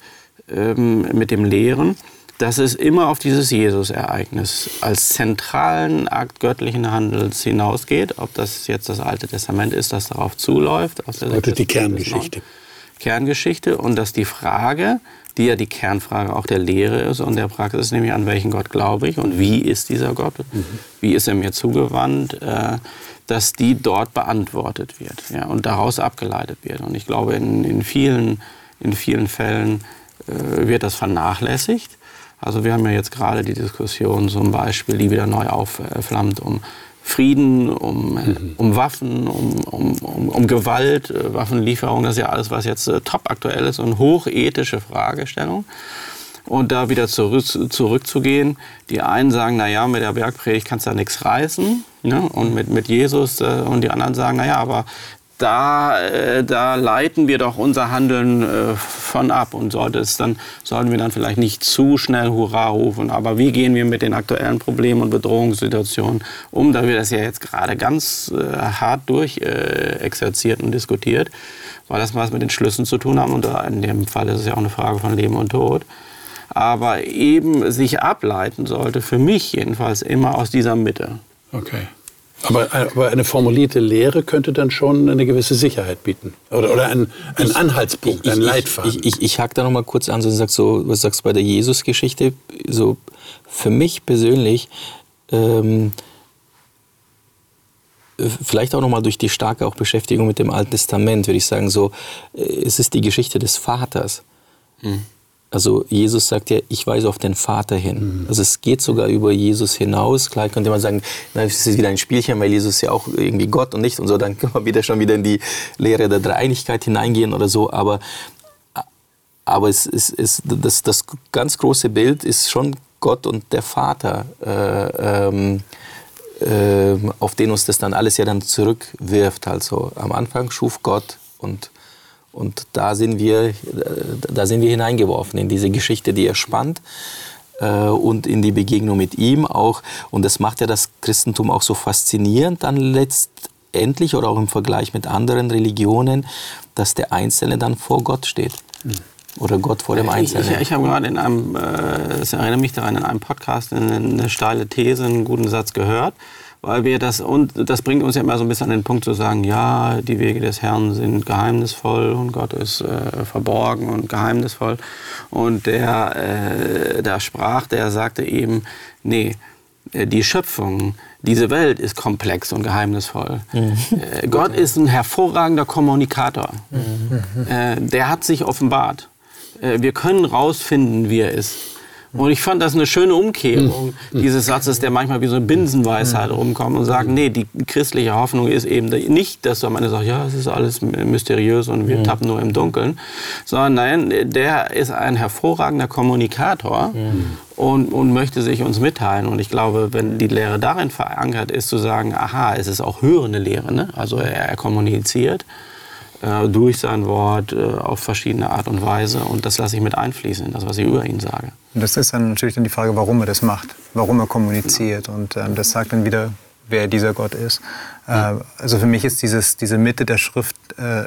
ähm, mit dem Lehren, dass es immer auf dieses Jesus-Ereignis als zentralen Akt göttlichen Handels hinausgeht. Ob das jetzt das Alte Testament ist, das darauf zuläuft. Aus der Heute die Kerngeschichte. Kerngeschichte und dass die Frage, die ja die Kernfrage auch der Lehre ist und der Praxis, nämlich an welchen Gott glaube ich und wie ist dieser Gott, wie ist er mir zugewandt, äh, dass die dort beantwortet wird ja, und daraus abgeleitet wird. Und ich glaube, in, in, vielen, in vielen Fällen äh, wird das vernachlässigt. Also wir haben ja jetzt gerade die Diskussion zum Beispiel, die wieder neu aufflammt, um Frieden, um, mhm. um Waffen, um, um, um, Gewalt, äh, Waffenlieferung. Das ist ja alles, was jetzt äh, top aktuell ist und hochethische Fragestellung. Und da wieder zurück, zurückzugehen. Die einen sagen, na ja, mit der Bergpredigt kannst du da nichts reißen. Ne? Und mit, mit Jesus. Äh, und die anderen sagen, na ja, aber da, äh, da leiten wir doch unser Handeln äh, von ab und sollte es dann, sollten wir dann vielleicht nicht zu schnell Hurra rufen. Aber wie gehen wir mit den aktuellen Problemen und Bedrohungssituationen um? Da wird das ja jetzt gerade ganz äh, hart durchexerziert äh, und diskutiert, weil das was mit den Schlüssen zu tun haben. Und in dem Fall ist es ja auch eine Frage von Leben und Tod. Aber eben sich ableiten sollte, für mich jedenfalls, immer aus dieser Mitte. Okay. Aber, aber, eine formulierte Lehre könnte dann schon eine gewisse Sicherheit bieten. Oder, oder ein, ein ich, Anhaltspunkt, ich, ein Leitfaden. Ich, ich, ich hake da noch mal kurz an, so, sagst so, was sagst du bei der Jesus-Geschichte? So, für mich persönlich, ähm, vielleicht auch noch mal durch die starke auch Beschäftigung mit dem Alten Testament, würde ich sagen, so, äh, es ist die Geschichte des Vaters. Mhm. Also Jesus sagt ja, ich weise auf den Vater hin. Mhm. Also es geht sogar über Jesus hinaus. Klar könnte man sagen, na, es ist wieder ein Spielchen, weil Jesus ja auch irgendwie Gott und nicht und so. Dann kann man wieder schon wieder in die Lehre der Dreieinigkeit hineingehen oder so. Aber, aber es ist, es, das, das ganz große Bild ist schon Gott und der Vater, äh, ähm, äh, auf den uns das dann alles ja dann zurückwirft. Also am Anfang schuf Gott und und da sind wir, da sind wir hineingeworfen in diese Geschichte, die er spannt äh, und in die Begegnung mit ihm auch. Und das macht ja das Christentum auch so faszinierend dann letztendlich oder auch im Vergleich mit anderen Religionen, dass der Einzelne dann vor Gott steht. Oder Gott vor dem Einzelnen. Ich, ich, ich habe gerade in einem, äh, ich erinnere mich daran, in einem Podcast eine, steile These, einen guten Satz gehört weil wir das und das bringt uns ja immer so ein bisschen an den Punkt zu sagen, ja, die Wege des Herrn sind geheimnisvoll und Gott ist äh, verborgen und geheimnisvoll. Und der äh, da sprach, der sagte eben, nee, äh, die Schöpfung, diese Welt ist komplex und geheimnisvoll. Mhm. Äh, Gott ist ein hervorragender Kommunikator. Mhm. Äh, der hat sich offenbart. Äh, wir können rausfinden, wie er ist. Und ich fand das eine schöne Umkehrung mhm. dieses Satzes, der manchmal wie so eine Binsenweisheit mhm. rumkommt und sagt, nee, die christliche Hoffnung ist eben nicht, dass du am Ende sagst, ja, es ist alles mysteriös und wir mhm. tappen nur im Dunkeln, sondern nein, der ist ein hervorragender Kommunikator und, und möchte sich uns mitteilen. Und ich glaube, wenn die Lehre darin verankert ist, zu sagen, aha, es ist auch hörende Lehre, ne? also er, er kommuniziert, äh, durch sein Wort äh, auf verschiedene Art und Weise. Und das lasse ich mit einfließen in das, was ich über ihn sage. Und das ist dann natürlich dann die Frage, warum er das macht, warum er kommuniziert. Und ähm, das sagt dann wieder, wer dieser Gott ist. Äh, also für mich ist dieses, diese Mitte der Schrift äh,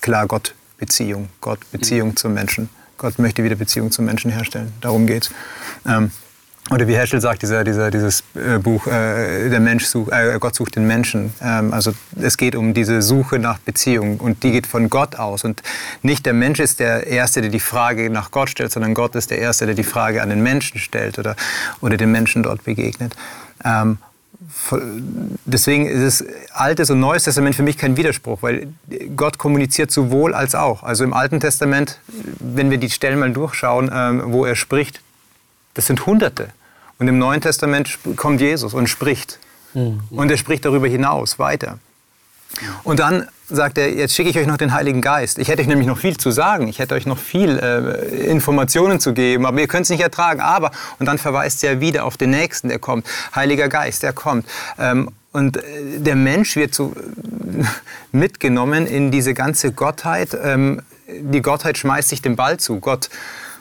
klar Gott Beziehung, Gott Beziehung zum Menschen. Gott möchte wieder Beziehung zum Menschen herstellen. Darum geht's. Ähm, oder wie Heschel sagt, dieser, dieser, dieses äh, Buch, äh, der Mensch such, äh, Gott sucht den Menschen. Ähm, also es geht um diese Suche nach Beziehung und die geht von Gott aus. Und nicht der Mensch ist der Erste, der die Frage nach Gott stellt, sondern Gott ist der Erste, der die Frage an den Menschen stellt oder, oder den Menschen dort begegnet. Ähm, deswegen ist es Altes und Neues Testament für mich kein Widerspruch, weil Gott kommuniziert sowohl als auch. Also im Alten Testament, wenn wir die Stellen mal durchschauen, ähm, wo er spricht, das sind Hunderte. Und im Neuen Testament kommt Jesus und spricht. Mhm. Und er spricht darüber hinaus weiter. Und dann sagt er, jetzt schicke ich euch noch den Heiligen Geist. Ich hätte euch nämlich noch viel zu sagen. Ich hätte euch noch viel äh, Informationen zu geben, aber ihr könnt es nicht ertragen. Aber, und dann verweist er wieder auf den Nächsten, der kommt. Heiliger Geist, der kommt. Ähm, und äh, der Mensch wird so mitgenommen in diese ganze Gottheit. Ähm, die Gottheit schmeißt sich den Ball zu. Gott,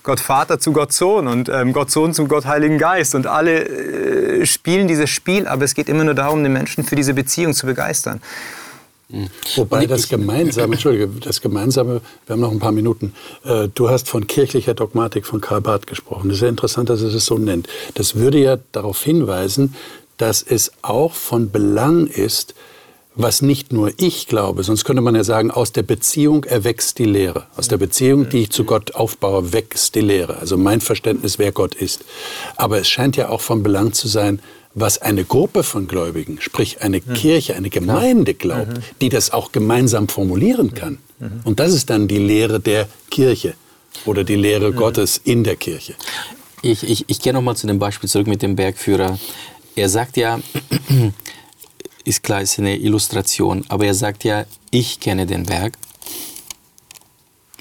Gott Vater zu Gott Sohn und ähm, Gott Sohn zum Gott Heiligen Geist. Und alle äh, spielen dieses Spiel, aber es geht immer nur darum, den Menschen für diese Beziehung zu begeistern. Wobei das Gemeinsame, Entschuldige, das Gemeinsame, wir haben noch ein paar Minuten, äh, du hast von kirchlicher Dogmatik von Karl Barth gesprochen. Das ist ja interessant, dass er es so nennt. Das würde ja darauf hinweisen, dass es auch von Belang ist, was nicht nur ich glaube, sonst könnte man ja sagen, aus der Beziehung erwächst die Lehre. Aus der Beziehung, die ich zu Gott aufbaue, wächst die Lehre. Also mein Verständnis, wer Gott ist. Aber es scheint ja auch von Belang zu sein, was eine Gruppe von Gläubigen, sprich eine mhm. Kirche, eine Gemeinde glaubt, mhm. die das auch gemeinsam formulieren kann. Mhm. Und das ist dann die Lehre der Kirche oder die Lehre Gottes in der Kirche. Ich, ich, ich gehe nochmal zu dem Beispiel zurück mit dem Bergführer. Er sagt ja, ist klar, ist eine Illustration, aber er sagt ja, ich kenne den Berg.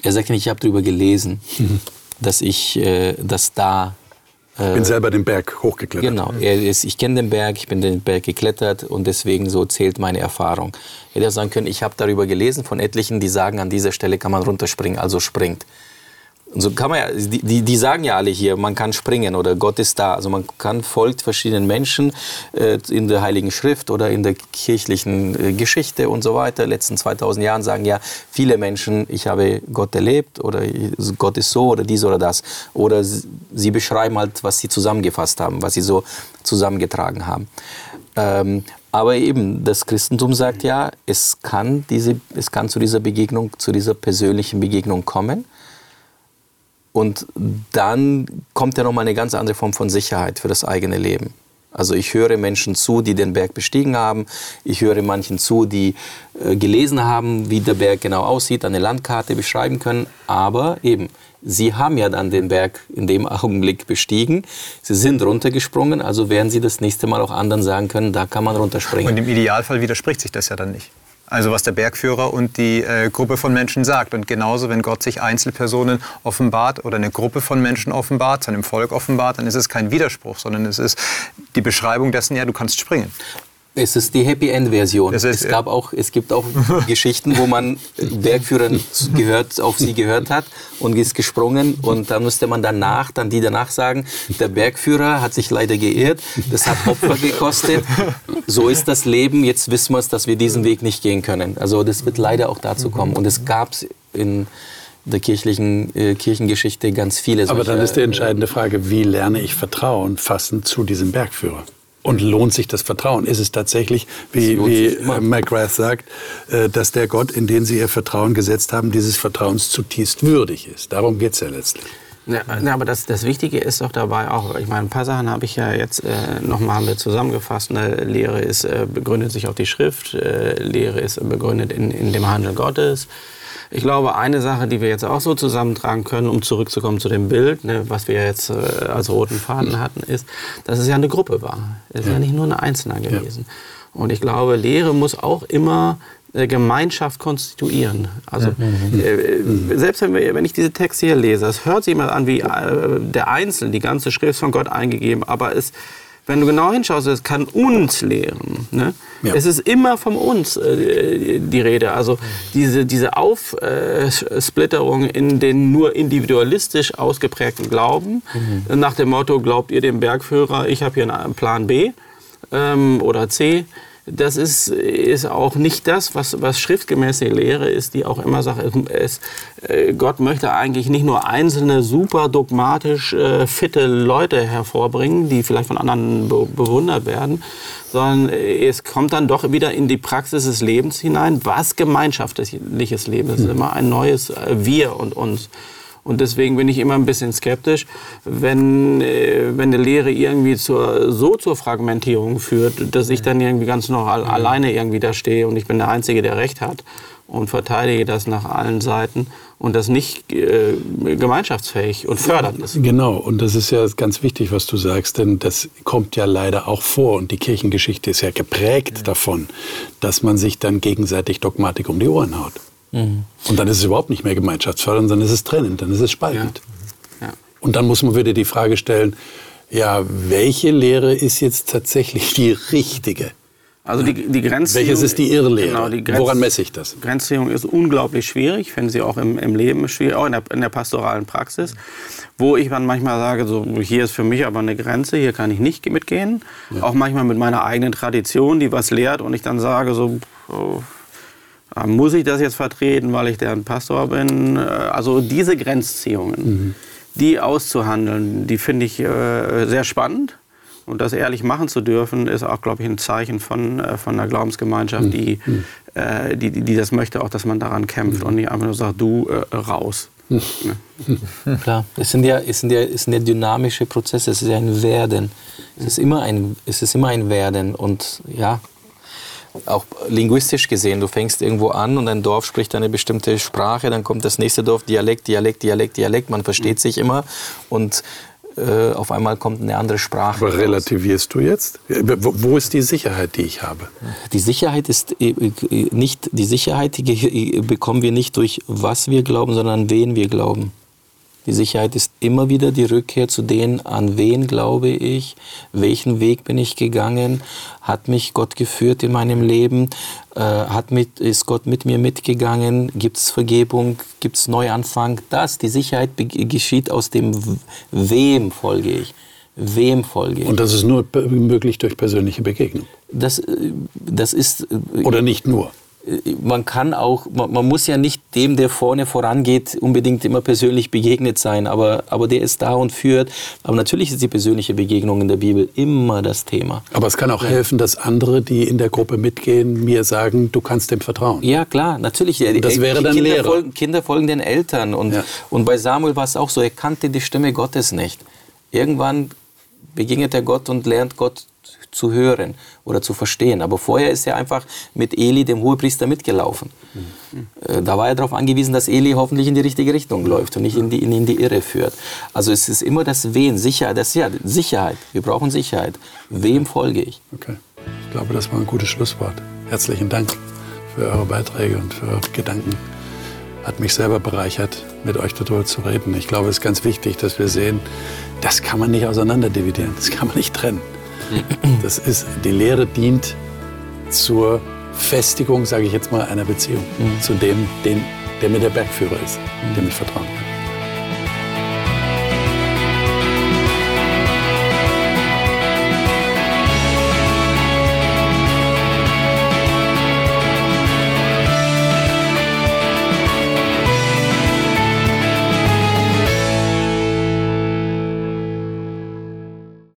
Er sagt ja nicht, ich habe darüber gelesen, mhm. dass ich, äh, dass da ich bin äh, selber den Berg hochgeklettert. Genau, er ist, ich kenne den Berg, ich bin den Berg geklettert und deswegen so zählt meine Erfahrung. Er hätte sagen können, ich habe darüber gelesen von etlichen, die sagen, an dieser Stelle kann man runterspringen, also springt. Und so kann man ja, die, die, die, sagen ja alle hier, man kann springen oder Gott ist da. Also man kann folgt verschiedenen Menschen äh, in der Heiligen Schrift oder in der kirchlichen äh, Geschichte und so weiter. Letzten 2000 Jahren sagen ja viele Menschen, ich habe Gott erlebt oder Gott ist so oder dies oder das. Oder sie beschreiben halt, was sie zusammengefasst haben, was sie so zusammengetragen haben. Ähm, aber eben, das Christentum sagt ja, es kann, diese, es kann zu dieser Begegnung, zu dieser persönlichen Begegnung kommen. Und dann kommt ja nochmal eine ganz andere Form von Sicherheit für das eigene Leben. Also ich höre Menschen zu, die den Berg bestiegen haben. Ich höre manchen zu, die äh, gelesen haben, wie der Berg genau aussieht, eine Landkarte beschreiben können. Aber eben, sie haben ja dann den Berg in dem Augenblick bestiegen. Sie sind runtergesprungen, also werden sie das nächste Mal auch anderen sagen können, da kann man runterspringen. Und im Idealfall widerspricht sich das ja dann nicht. Also was der Bergführer und die äh, Gruppe von Menschen sagt. Und genauso, wenn Gott sich Einzelpersonen offenbart oder eine Gruppe von Menschen offenbart, seinem Volk offenbart, dann ist es kein Widerspruch, sondern es ist die Beschreibung dessen, ja, du kannst springen. Es ist die Happy End Version. Ist, es, gab auch, es gibt auch Geschichten, wo man Bergführer gehört, auf sie gehört hat und ist gesprungen und da musste man danach, dann die danach sagen, der Bergführer hat sich leider geirrt, das hat Opfer gekostet. So ist das Leben. Jetzt wissen wir es, dass wir diesen Weg nicht gehen können. Also das wird leider auch dazu kommen und es gab es in der kirchlichen äh, Kirchengeschichte ganz viele. Aber dann ist die entscheidende Frage, wie lerne ich Vertrauen fassen zu diesem Bergführer? Und lohnt sich das Vertrauen? Ist es tatsächlich, wie, wie McGrath sagt, äh, dass der Gott, in den Sie Ihr Vertrauen gesetzt haben, dieses Vertrauens zutiefst würdig ist? Darum geht es ja letztlich. Ja, aber das, das Wichtige ist doch dabei auch, ich meine, ein paar Sachen habe ich ja jetzt äh, nochmal zusammengefasst. Ne? Lehre ist, äh, begründet sich auf die Schrift, äh, Lehre ist begründet in, in dem Handeln Gottes. Ich glaube, eine Sache, die wir jetzt auch so zusammentragen können, um zurückzukommen zu dem Bild, ne, was wir jetzt äh, als roten Faden hatten, ist, dass es ja eine Gruppe war. Es ist ja, ja nicht nur ein Einzelner gewesen. Ja. Und ich glaube, Lehre muss auch immer äh, Gemeinschaft konstituieren. Also mhm. äh, selbst wenn, wir, wenn, ich diese Texte hier lese, es hört sich immer an wie äh, der Einzelne, die ganze Schrift von Gott eingegeben, aber es wenn du genau hinschaust, es kann uns lehren. Ne? Ja. Es ist immer vom uns äh, die Rede. Also diese, diese Aufsplitterung in den nur individualistisch ausgeprägten Glauben, nach dem Motto, glaubt ihr dem Bergführer, ich habe hier einen Plan B ähm, oder C, das ist, ist auch nicht das, was, was schriftgemäße Lehre ist, die auch immer sagt, es, äh, Gott möchte eigentlich nicht nur einzelne super dogmatisch äh, fitte Leute hervorbringen, die vielleicht von anderen be bewundert werden, sondern es kommt dann doch wieder in die Praxis des Lebens hinein, was gemeinschaftliches Leben ist. Es ist immer ein neues äh, Wir und uns. Und deswegen bin ich immer ein bisschen skeptisch, wenn, äh, wenn eine Lehre irgendwie zur, so zur Fragmentierung führt, dass ich dann irgendwie ganz noch al alleine irgendwie da stehe und ich bin der Einzige, der Recht hat und verteidige das nach allen Seiten und das nicht äh, gemeinschaftsfähig und fördernd ist. Genau, und das ist ja ganz wichtig, was du sagst, denn das kommt ja leider auch vor und die Kirchengeschichte ist ja geprägt davon, dass man sich dann gegenseitig Dogmatik um die Ohren haut. Und dann ist es überhaupt nicht mehr gemeinschaftsfördernd, dann ist es trennend, dann ist es spaltend. Ja. Und dann muss man wieder die Frage stellen, ja, welche Lehre ist jetzt tatsächlich die richtige? Also die, die Grenzziehung, Welches ist die Irrlehre? Genau, die Grenz- Woran messe ich das? Grenzziehung ist unglaublich schwierig, ich finde sie auch im, im Leben schwierig, auch in der, in der pastoralen Praxis, wo ich dann manchmal sage, so, hier ist für mich aber eine Grenze, hier kann ich nicht mitgehen. Auch manchmal mit meiner eigenen Tradition, die was lehrt und ich dann sage, so, oh, muss ich das jetzt vertreten, weil ich deren Pastor bin? Äh, Also diese Grenzziehungen, die auszuhandeln, die finde ich äh, sehr spannend. Und das ehrlich machen zu dürfen, ist auch, glaube ich, ein Zeichen von, äh, von einer Glaubensgemeinschaft, die, äh, die, die die das möchte, auch dass man daran kämpft und nicht einfach nur sagt, du äh, raus. Ne? Klar, es sind ja, es sind ja, es sind ja dynamische Prozesse, es ist ja ein Werden. Es ist immer ein, es ist immer ein Werden und ja, auch linguistisch gesehen, du fängst irgendwo an und ein Dorf spricht eine bestimmte Sprache, dann kommt das nächste Dorf, Dialekt, Dialekt, Dialekt, Dialekt, man versteht sich immer und äh, auf einmal kommt eine andere Sprache. Aber relativierst du jetzt? Wo, ist die Sicherheit, die ich habe? Die Sicherheit ist äh, äh, nicht, die Sicherheit die ge- bekommen wir nicht durch was wir glauben, sondern wen wir glauben. Die Sicherheit ist immer wieder die Rückkehr zu denen, an wen glaube ich, welchen Weg bin ich gegangen, hat mich Gott geführt in meinem Leben, äh, hat mit, ist Gott mit mir mitgegangen, gibt es Vergebung, gibt es Neuanfang. Das, die Sicherheit geschieht aus dem Wem folge ich, wem folge ich. Und das ist nur möglich durch persönliche Begegnung. das, äh, das ist äh, Oder nicht nur. man kann auch, man, man muss ja nicht dem, der vorne vorangeht, unbedingt immer persönlich begegnet sein, aber, aber der ist da und führt. Aber natürlich ist die persönliche Begegnung in der Bibel immer das Thema. Aber es kann auch helfen, dass andere, die in der Gruppe mitgehen, mir sagen, du kannst dem vertrauen. Ja, klar, natürlich. Und das Äh, wäre dann Kinder Lehre. folgen, Kinder folgen den Eltern. Und, Ja. und bei Samuel war es auch so, er kannte die Stimme Gottes nicht. Irgendwann begegnet er Gott und lernt Gott zu hören oder zu verstehen. Aber vorher ist er einfach mit Eli, dem Hohepriester, mitgelaufen. Äh, Da war er darauf angewiesen, dass Eli hoffentlich in die richtige Richtung läuft und nicht in die, in, in die Irre führt. Also es ist immer das Wen, Sicherheit, das, ja, Sicherheit. Wir brauchen Sicherheit. Wem folge ich? Okay. Ich glaube, das war ein gutes Schlusswort. Herzlichen Dank für eure Beiträge und für eure Gedanken. Hat mich selber bereichert, mit euch darüber zu reden. Ich glaube, es ist ganz wichtig, dass wir sehen, das kann man nicht auseinanderdividieren, das kann man nicht trennen. Das ist, die Lehre dient zur Festigung, sage ich jetzt mal, einer Beziehung zu dem, den, der mir der Bergführer ist, dem ich vertrauen kann.